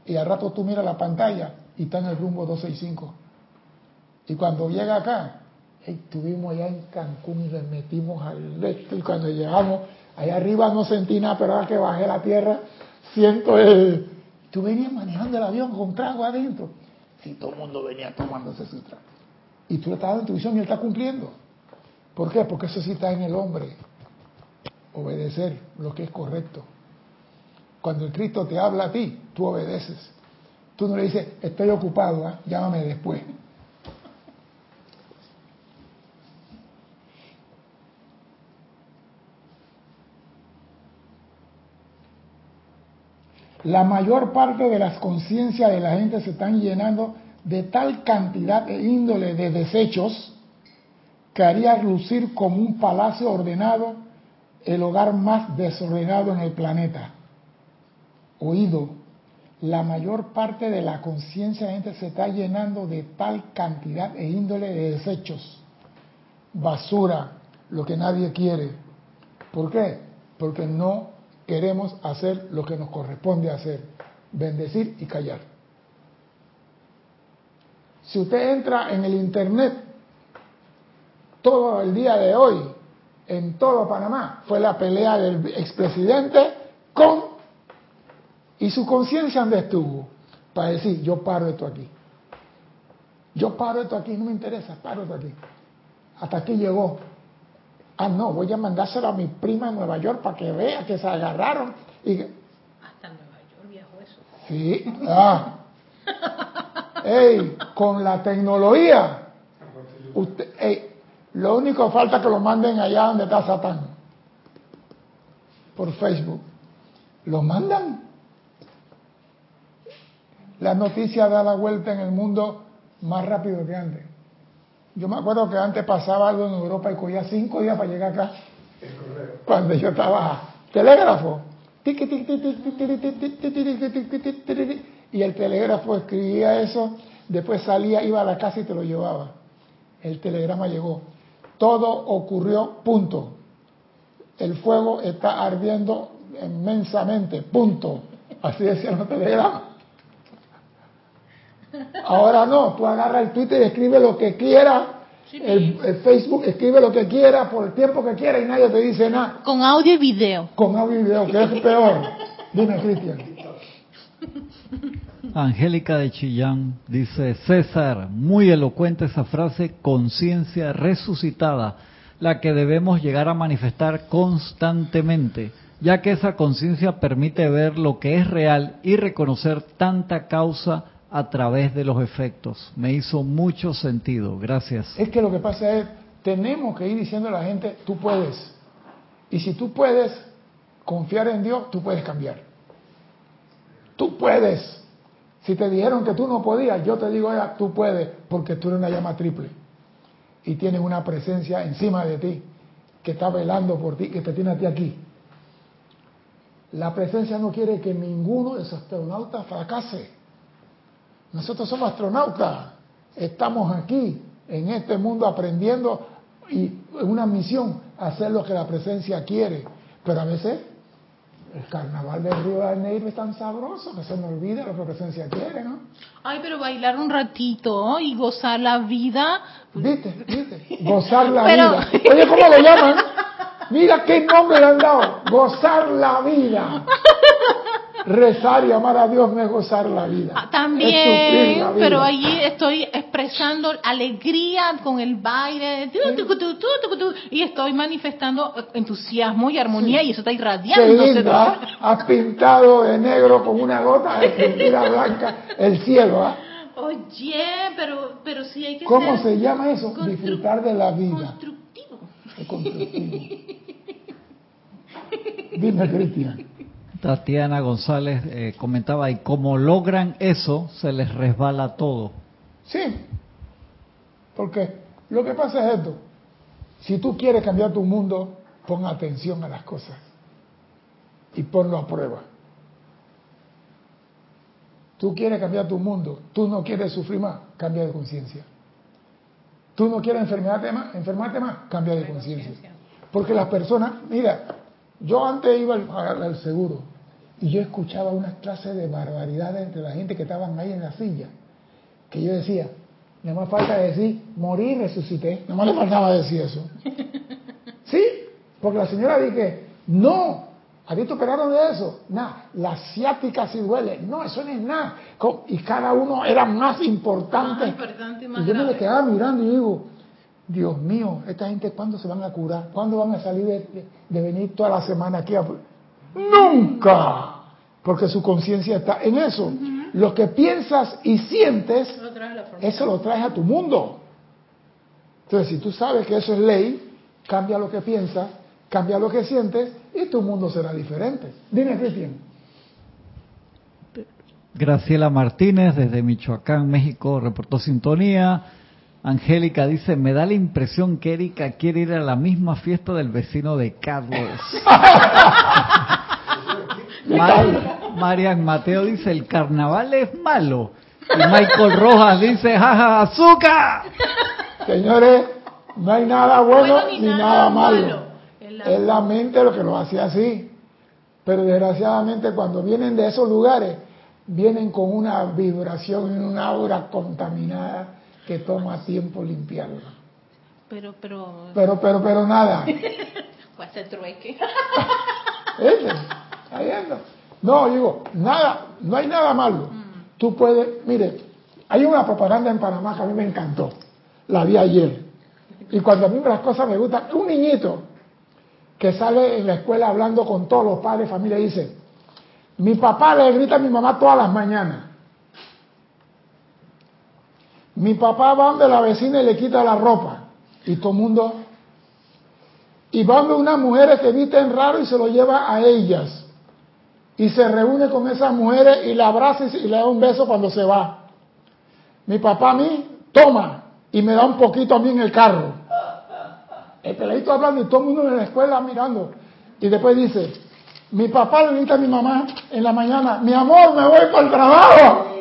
Y al rato tú miras la pantalla y está en el rumbo 265. Y cuando llega acá, estuvimos allá en Cancún y le metimos al este. Y cuando llegamos, allá arriba no sentí nada, pero ahora que bajé la tierra, siento el... Tú venías manejando el avión con trago adentro. Si todo el mundo venía tomándose su trago. Y tú le estás dando intuición y él está cumpliendo. ¿Por qué? Porque eso sí está en el hombre. Obedecer lo que es correcto. Cuando el Cristo te habla a ti, tú obedeces. Tú no le dices, estoy ocupado, ¿ah? llámame después. La mayor parte de las conciencias de la gente se están llenando de tal cantidad e índole de desechos que haría lucir como un palacio ordenado el hogar más desordenado en el planeta. Oído, la mayor parte de la conciencia de la gente se está llenando de tal cantidad e índole de desechos, basura, lo que nadie quiere. ¿Por qué? Porque no queremos hacer lo que nos corresponde hacer, bendecir y callar. Si usted entra en el Internet, todo el día de hoy, en todo Panamá, fue la pelea del expresidente con... ¿Y su conciencia dónde estuvo? Para decir, yo paro esto aquí. Yo paro esto aquí, no me interesa, paro esto aquí. Hasta aquí llegó. Ah, no, voy a mandárselo a mi prima en Nueva York para que vea que se agarraron. Y Hasta Nueva York viajó eso. Sí, ah. Ey, con la tecnología, usted, ey, lo único que falta es que lo manden allá donde está Satán. Por Facebook. ¿Lo mandan? las noticias da la vuelta en el mundo más rápido que antes. Yo me acuerdo que antes pasaba algo en Europa y cogía cinco días para llegar acá. Cuando yo estaba telégrafo. Y el telégrafo escribía eso, después salía, iba a la casa y te lo llevaba. El telegrama llegó. Todo ocurrió, punto. El fuego está ardiendo inmensamente, punto. Así decían los telegramas. Ahora no, tú agarras el Twitter y escribe lo que quieras, Sí, el, el Facebook escribe lo que quiera por el tiempo que quiera y nadie te dice nada. Con audio y video. Con audio y video, que es peor. Dime, Cristian. Angélica de Chillán dice, César, muy elocuente esa frase, conciencia resucitada, la que debemos llegar a manifestar constantemente, ya que esa conciencia permite ver lo que es real y reconocer tanta causa a través de los efectos. Me hizo mucho sentido. Gracias. Es que lo que pasa es, tenemos que ir diciendo a la gente, tú puedes. Y si tú puedes confiar en Dios, tú puedes cambiar. Tú puedes. Si te dijeron que tú no podías, yo te digo, "Oiga, tú puedes, porque tú eres una llama triple. Y tienes una presencia encima de ti, que está velando por ti, que te tiene a ti aquí. La presencia no quiere que ninguno de esos astronautas fracase. Nosotros somos astronautas, estamos aquí en este mundo aprendiendo y una misión hacer lo que la presencia quiere. Pero a veces el carnaval del Río de Janeiro es tan sabroso que se me olvida lo que la presencia quiere, ¿no? Ay, pero bailar un ratito y gozar la vida. ¿Viste? ¿Viste? Gozar la Pero- vida. Oye, ¿cómo lo llaman? Mira qué nombre le han dado. Gozar la vida. Rezar y amar a Dios no es gozar la vida. Ah, También, la vida. pero allí estoy expresando alegría con el baile, y estoy manifestando entusiasmo y armonía y eso está Qué irradiándose. linda. Has pintado de negro con una gota de pintura blanca el cielo. ¿ah? Oye, pero, pero sí hay que ¿Cómo se llama eso? Disfrutar de la vida. constructivo. Es constructivo. Dime, Cristian. Tatiana González eh, comentaba, y como logran eso, se les resbala todo. Sí, porque lo que pasa es esto. Si tú quieres cambiar tu mundo, pon atención a las cosas y ponlo a prueba. Tú quieres cambiar tu mundo, tú no quieres sufrir más, cambia de conciencia. Tú no quieres enfermarte más, enfermarte más, cambia de conciencia. Porque las personas, mira, yo antes iba al, al seguro y yo escuchaba una clase de barbaridades entre la gente que estaban ahí en la silla, que yo decía, nada más falta decir, morí y resucité, nada más le faltaba decir eso. ¿Sí? Porque la señora dije, no, ¿a ti te operaron de eso? Nada, la ciática sí duele, no, eso no es nada. Y cada uno era más importante. Más importante y más y yo me le quedaba mirando y digo, Dios mío, esta gente ¿cuándo se van a curar? ¿Cuándo van a salir de, de- de venir toda la semana aquí? A... Nunca. Porque su conciencia está en eso. Lo que piensas y sientes, eso lo traes a tu mundo. Entonces, si tú sabes que eso es ley, cambia lo que piensas, cambia lo que sientes y tu mundo será diferente. Dime, Cristian. Graciela Martínez desde Michoacán, México, reportó sintonía. Angélica dice, me da la impresión que Erika quiere ir a la misma fiesta del vecino de Carlos. Mar- Marian Mateo dice, el carnaval es malo. Y Michael Rojas dice, jaja, azúcar. Señores, no hay nada bueno, Bueno ni, nada, malo. Es la- Es la mente lo que lo hace así. Pero desgraciadamente cuando vienen de esos lugares, vienen con una vibración y una aura contaminada que toma tiempo limpiarla. Pero, pero, Pero, pero, pero nada. fue a hacer trueque. ¿Viste? Está viendo. No, digo, nada, no hay nada malo. Tú puedes, mire, hay una propaganda en Panamá que a mí me encantó. La vi ayer. Y cuando a mí las cosas me gustan, un niñito que sale en la escuela hablando con todos los padres familia dice, mi papá le grita a mi mamá todas las mañanas. Mi papá va donde la vecina y le quita la ropa. Y todo el mundo y va donde unas mujeres que visten raro y se lo lleva a ellas. Y se reúne con esas mujeres y la abraza y, y le da un beso cuando se va. Mi papá a mí toma y me da un poquito a mí en el carro. El peladito hablando y todo el mundo en la escuela mirando. Y después dice, mi papá le grita a mi mamá en la mañana, mi amor, me voy para el trabajo.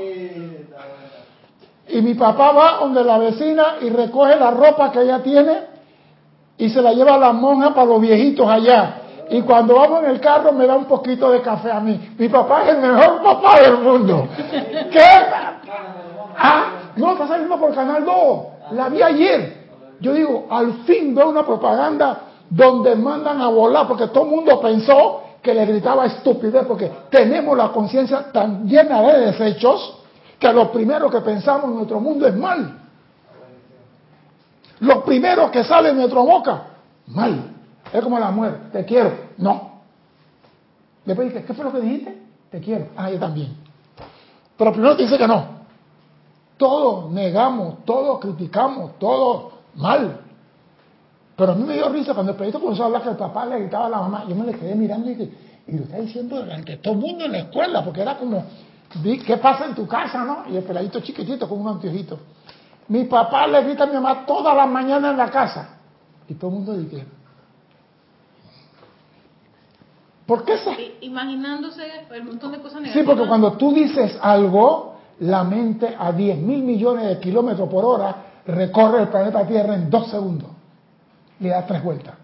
Y mi papá va donde la vecina y recoge la ropa que ella tiene y se la lleva a la monja para los viejitos allá. Y cuando vamos en el carro me da un poquito de café a mí. Mi papá es el mejor papá del mundo. ¿Qué? Ah, no, está saliendo por Canal 2. La vi ayer. Yo digo, al fin veo una propaganda donde mandan a volar, porque todo el mundo pensó que le gritaba estupidez, porque tenemos la conciencia tan llena de desechos que lo primero que pensamos en nuestro mundo es mal. Lo primero que sale de nuestra boca, mal. Es como la muerte, te quiero. No. Después dice, ¿qué fue lo que dijiste? Te quiero. Ah, yo también. Pero primero te dice que no. Todo negamos, todo criticamos, todo mal. Pero a mí me dio risa cuando el pedito comenzó a hablar que el papá le gritaba a la mamá. Yo me le quedé mirando y dije, y lo está diciendo delante de todo el mundo en la escuela, porque era como, ¿qué pasa en tu casa, no? Y el peladito chiquitito con un anteojito. Mi papá le grita a mi mamá toda la mañana en la casa. Y todo el mundo dice, ¿por qué esa? I- Imaginándose el montón de cosas Sí, negativas. porque cuando tú dices algo, la mente a 10 mil millones de kilómetros por hora recorre el planeta Tierra en dos segundos. Le da tres vueltas.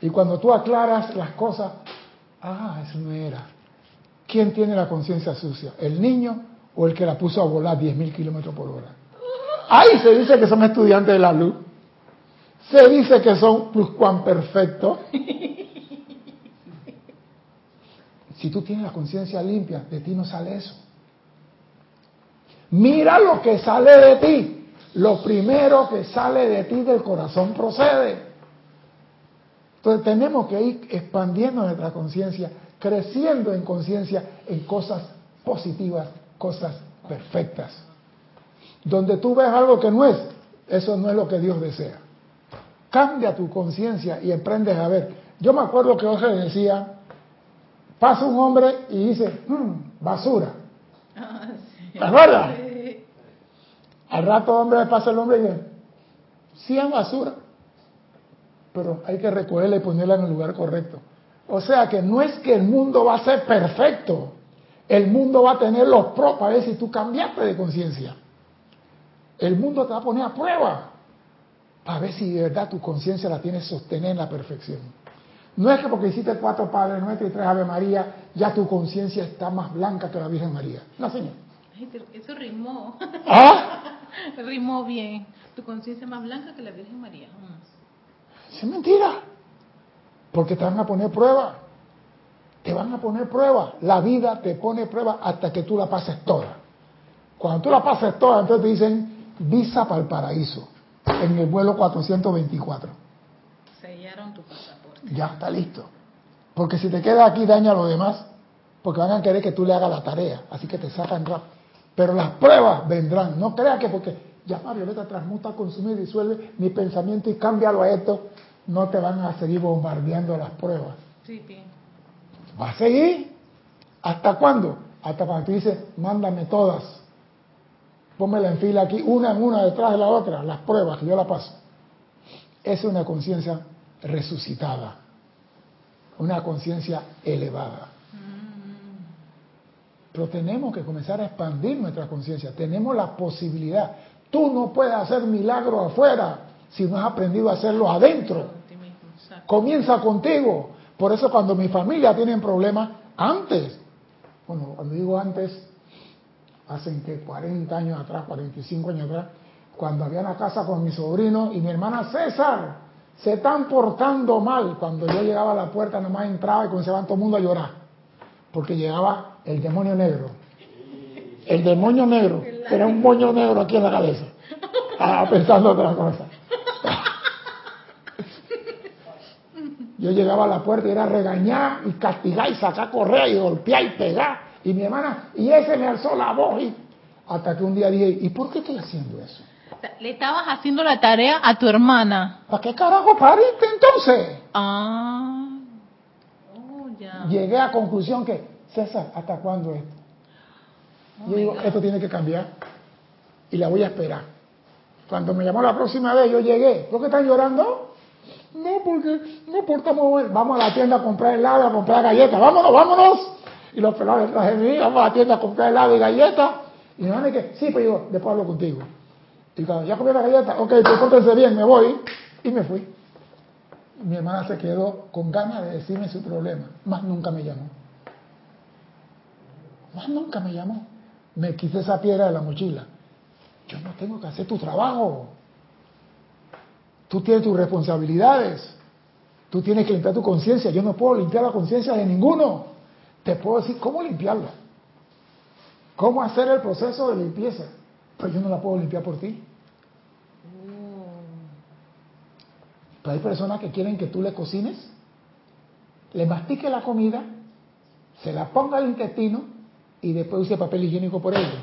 Y cuando tú aclaras las cosas, ah, eso no era. ¿Quién tiene la conciencia sucia? ¿El niño o el que la puso a volar 10 mil kilómetros por hora? Ahí se dice que son estudiantes de la luz. Se dice que son pluscuamperfectos. Si tú tienes la conciencia limpia, de ti no sale eso. Mira lo que sale de ti. Lo primero que sale de ti del corazón procede. Entonces tenemos que ir expandiendo nuestra conciencia, creciendo en conciencia en cosas positivas, cosas perfectas. Donde tú ves algo que no es, eso no es lo que Dios desea. cambia tu conciencia y emprendes a ver. Yo me acuerdo que Jorge decía, pasa un hombre y dice, "Mm, basura. Ah, sí. ¿Te acuerdas? Sí. Al rato hombre pasa el hombre y dice, sí es basura, pero hay que recogerla y ponerla en el lugar correcto. O sea que no es que el mundo va a ser perfecto, el mundo va a tener los pros para ver si tú cambiaste de conciencia. El mundo te va a poner a prueba para ver si de verdad tu conciencia la tienes sostener en la perfección. No es que porque hiciste cuatro Padres Nuestros y tres Ave María, ya tu conciencia está más blanca que la Virgen María. No, señor. Eso rimó. ¿Ah? rimó bien. Tu conciencia es más blanca que la Virgen María. Es mentira. Porque te van a poner prueba. Te van a poner prueba. La vida te pone prueba hasta que tú la pases toda. Cuando tú la pases toda, entonces te dicen visa para el paraíso. En el vuelo 424. Sellaron tu pasaporte. Ya está listo. Porque si te quedas aquí daña a los demás. Porque van a querer que tú le hagas la tarea. Así que te sacan rápido. Pero las pruebas vendrán. No creas que porque llama a Violeta, transmuta, consume y disuelve mi pensamiento y cámbialo a esto, no te van a seguir bombardeando las pruebas. Sí, bien. Va a seguir. ¿Hasta cuándo? Hasta cuando tú dices, mándame todas. Pónmela en fila aquí, una en una detrás de la otra, las pruebas, que yo la paso. Es una conciencia resucitada, una conciencia elevada. Pero tenemos que comenzar a expandir nuestra conciencia. Tenemos la posibilidad. Tú no puedes hacer milagros afuera si no has aprendido a hacerlos adentro. Por ti mismo, exacto. Comienza contigo. Por eso cuando mi familia tiene problemas, antes, bueno, cuando digo antes, hacen que 40 años atrás, 45 años atrás, cuando había una casa con mi sobrino y mi hermana César, se están portando mal. Cuando yo llegaba a la puerta, nomás entraba y comenzaban todo el mundo a llorar. Porque llegaba el demonio negro. El demonio negro. Era un moño negro aquí en la cabeza. Pensando otra cosa. Yo llegaba a la puerta y era regañar y castigar y sacar correa y golpear y pegar. Y mi hermana, y ese me alzó la voz. Y, hasta que un día dije, ¿y por qué estoy haciendo eso? Le estabas haciendo la tarea a tu hermana. ¿Para qué carajo pariste entonces? Ah. Oh, ya. Llegué a conclusión que, César, ¿hasta cuándo esto? Oh, Yo digo, God. esto tiene que cambiar y la voy a esperar. Cuando me llamó la próxima vez, yo llegué. ¿Por qué están llorando? No, porque no portamos. Vamos a la tienda a comprar helado, a comprar galletas. Vámonos, vámonos. Y los pelados detrás de mí, vamos a la tienda a comprar helado y galletas. Y mi hermana que, sí, pues yo, después hablo contigo. Y cuando ya comí la galleta, ok, pues pórtense bien, me voy. Y me fui. Mi hermana se quedó con ganas de decirme su problema. Más nunca me llamó. Más nunca me llamó. Me quité esa piedra de la mochila. Yo no tengo que hacer tu trabajo. Tú tienes tus responsabilidades. Tú tienes que limpiar tu conciencia. Yo no puedo limpiar la conciencia de ninguno. Te puedo decir cómo limpiarla. Cómo hacer el proceso de limpieza. Pero yo no la puedo limpiar por ti. Pero hay personas que quieren que tú le cocines, le mastique la comida, se la ponga al intestino y después use papel higiénico por ello.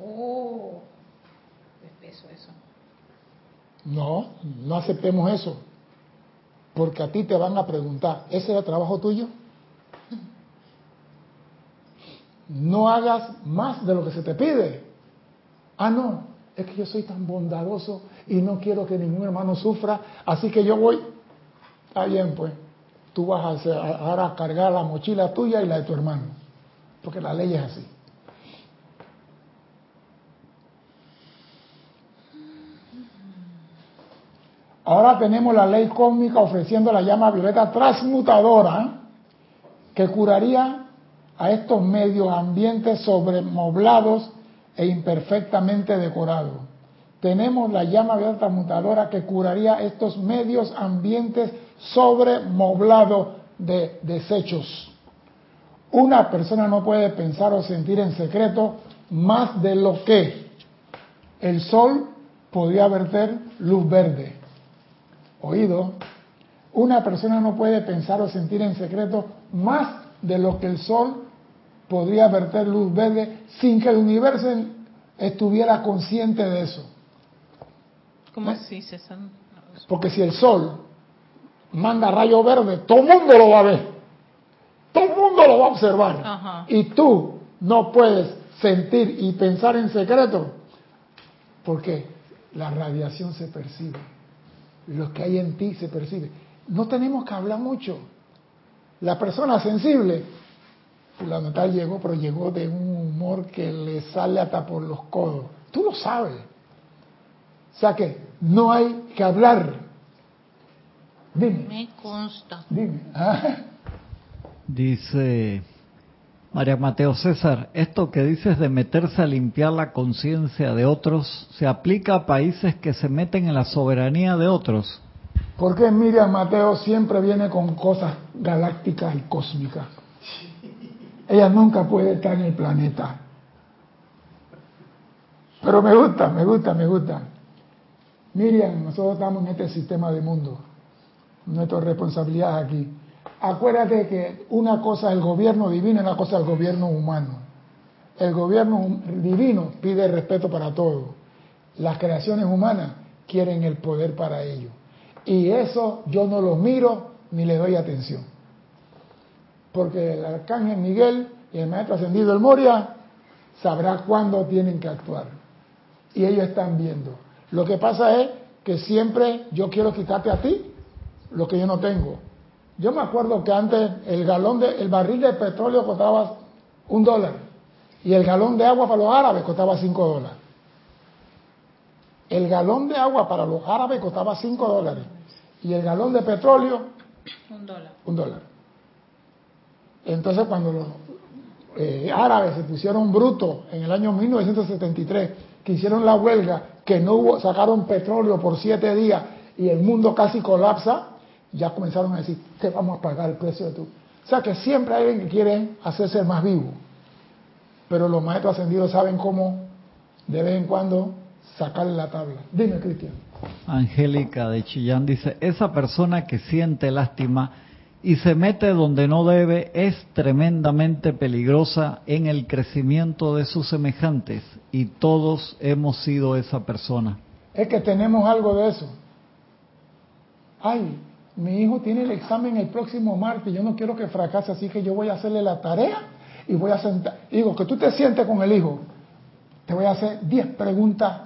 Oh. Espeso eso. No, no aceptemos eso. Porque a ti te van a preguntar, ¿ese era el trabajo tuyo? No hagas más de lo que se te pide. Ah, no, es que yo soy tan bondadoso y no quiero que ningún hermano sufra, así que yo voy. Está bien, pues. Tú vas a hacer- ahora a cargar la mochila tuya y la de tu hermano. Porque la ley es así. Ahora tenemos la ley cósmica ofreciendo la llama violeta transmutadora que curaría a estos medios ambientes sobremoblados e imperfectamente decorados. Tenemos la llama violeta transmutadora que curaría estos medios ambientes sobremoblados de desechos. Una persona no puede pensar o sentir en secreto más de lo que el sol podría verter luz verde. Oído, una persona no puede pensar o sentir en secreto más de lo que el sol podría verter luz verde sin que el universo estuviera consciente de eso. ¿Cómo ¿Eh? así, César? Porque si el sol manda rayo verde, todo el mundo lo va a ver. Todo el mundo lo va a observar. Ajá. Y tú no puedes sentir y pensar en secreto porque la radiación se percibe. Lo que hay en ti se percibe. No tenemos que hablar mucho. La persona sensible, fulano tal llegó, pero llegó de un humor que le sale hasta por los codos. Tú lo sabes. O sea que no hay que hablar. Dime, Me consta. dime. Ah, Dice María Mateo César, esto que dices de meterse a limpiar la conciencia de otros, ¿se aplica a países que se meten en la soberanía de otros? ¿Por qué Miriam Mateo siempre viene con cosas galácticas y cósmicas? Ella nunca puede estar en el planeta. Pero me gusta, me gusta, me gusta. Miriam, nosotros estamos en este sistema de mundo. Nuestra responsabilidad es aquí. Acuérdate que una cosa es el gobierno divino y una cosa es el gobierno humano. El gobierno divino pide respeto para todos. Las creaciones humanas quieren el poder para ello. Y eso yo no lo miro ni le doy atención. Porque el arcángel Miguel y el maestro ascendido el Moria sabrá cuándo tienen que actuar. Y ellos están viendo. Lo que pasa es que siempre yo quiero quitarte a ti lo que yo no tengo. Yo me acuerdo que antes el galón de, el barril de petróleo costaba un dólar y el galón de agua para los árabes costaba cinco dólares. El galón de agua para los árabes costaba cinco dólares y el galón de petróleo Un dólar. un dólar. Entonces cuando los eh, árabes se pusieron brutos en el año 1973, que hicieron la huelga, que no hubo, sacaron petróleo por siete días y el mundo casi colapsa, ya comenzaron a decir, te vamos a pagar el precio de tu... O sea que siempre hay alguien que quiere hacerse el más vivo. Pero los maestros ascendidos saben cómo de vez en cuando sacarle la tabla. Dime, Cristian. Angélica de Chillán dice, esa persona que siente lástima y se mete donde no debe es tremendamente peligrosa en el crecimiento de sus semejantes y todos hemos sido esa persona. Es que tenemos algo de eso. Ay, mi hijo tiene el examen el próximo martes, yo no quiero que fracase, así que yo voy a hacerle la tarea y voy a sentar. Digo, que tú te sientes con el hijo, te voy a hacer 10 preguntas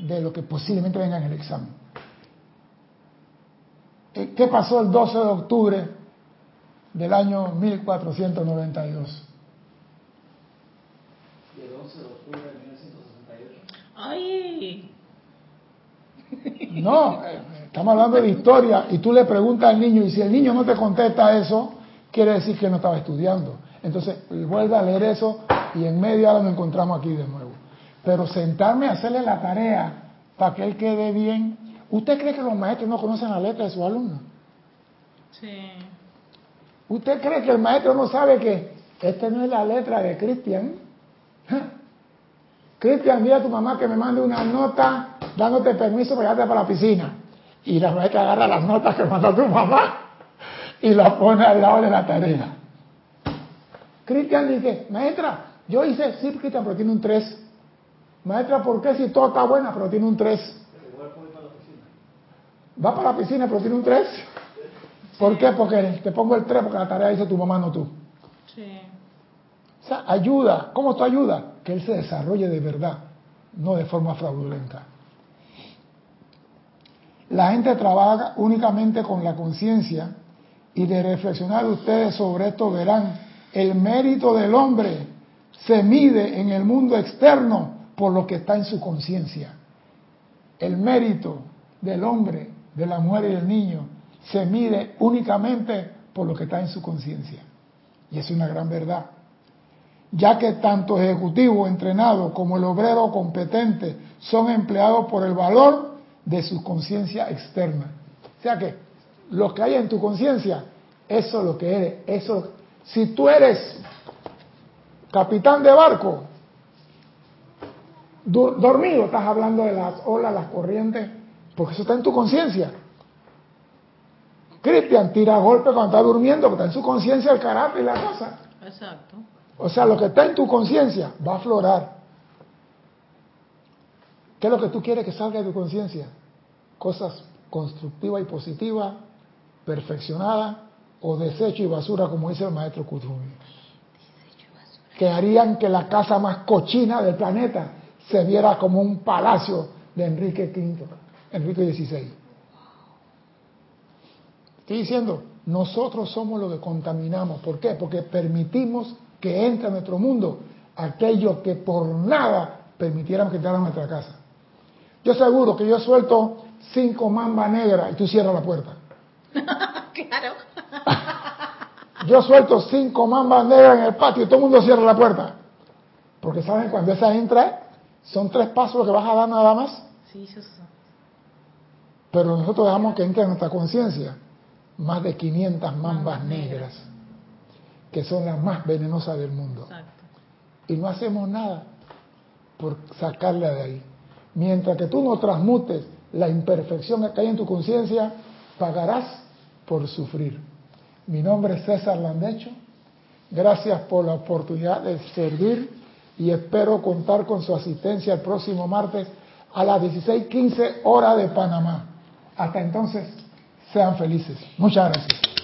de lo que posiblemente venga en el examen. Eh, ¿Qué pasó el 12 de octubre del año 1492? Y el 11 de octubre de 1968. ¡Ay! No, eh, estamos hablando de historia y tú le preguntas al niño y si el niño no te contesta eso, quiere decir que no estaba estudiando. Entonces, vuelve a leer eso y en media hora nos encontramos aquí de nuevo. Pero sentarme a hacerle la tarea para que él quede bien. ¿Usted cree que los maestros no conocen la letra de su alumno? Sí. ¿Usted cree que el maestro no sabe que esta no es la letra de Cristian? Cristian, dile a tu mamá que me mande una nota dándote permiso para llevarte para la piscina. Y la maestra agarra las notas que mandó tu mamá y las pone al lado de la tarea. Cristian dice, maestra, yo hice, sí, Cristian, pero tiene un 3. Maestra, ¿por qué si todo está buena, pero tiene un 3? Igual puedo ir para la oficina. Va para la piscina, pero tiene un 3. ¿Por qué? Porque te pongo el 3 porque la tarea dice tu mamá, no tú. Sí. O sea, ayuda. ¿Cómo tú ayudas? Que él se desarrolle de verdad, no de forma fraudulenta. La gente trabaja únicamente con la conciencia y de reflexionar ustedes sobre esto verán, el mérito del hombre se mide en el mundo externo por lo que está en su conciencia. El mérito del hombre, de la mujer y del niño se mide únicamente por lo que está en su conciencia. Y es una gran verdad ya que tanto ejecutivo entrenado como el obrero competente son empleados por el valor de su conciencia externa. O sea que lo que hay en tu conciencia, eso es lo que eres. Eso, si tú eres capitán de barco, du- dormido, estás hablando de las olas, las corrientes, porque eso está en tu conciencia. Cristian tira golpe cuando está durmiendo, porque está en su conciencia el carácter y la cosa. Exacto. O sea, lo que está en tu conciencia va a aflorar. ¿Qué es lo que tú quieres que salga de tu conciencia? cosas constructivas y positivas, perfeccionadas, o desecho y basura, como dice el maestro Kuthumi. Que harían que la casa más cochina del planeta se viera como un palacio de Enrique V, Enrique XVI. Estoy diciendo, nosotros somos los que contaminamos. ¿Por qué? Porque permitimos que entre a nuestro mundo aquello que por nada permitieran que entrara a nuestra casa. Yo seguro que yo suelto cinco mambas negras y tú cierras la puerta. claro. Yo suelto cinco mambas negras en el patio y todo el mundo cierra la puerta. Porque saben, cuando esa entra, son tres pasos que vas a dar nada más. Sí, yo sé. Pero nosotros dejamos que entre en nuestra conciencia más de 500 mambas negras, que son las más venenosas del mundo. Exacto. Y no hacemos nada por sacarla de ahí. Mientras que tú no transmutes la imperfección que hay en tu conciencia, pagarás por sufrir. Mi nombre es César Landecho. Gracias por la oportunidad de servir y espero contar con su asistencia el próximo martes a las 16:15 hora de Panamá. Hasta entonces, sean felices. Muchas gracias.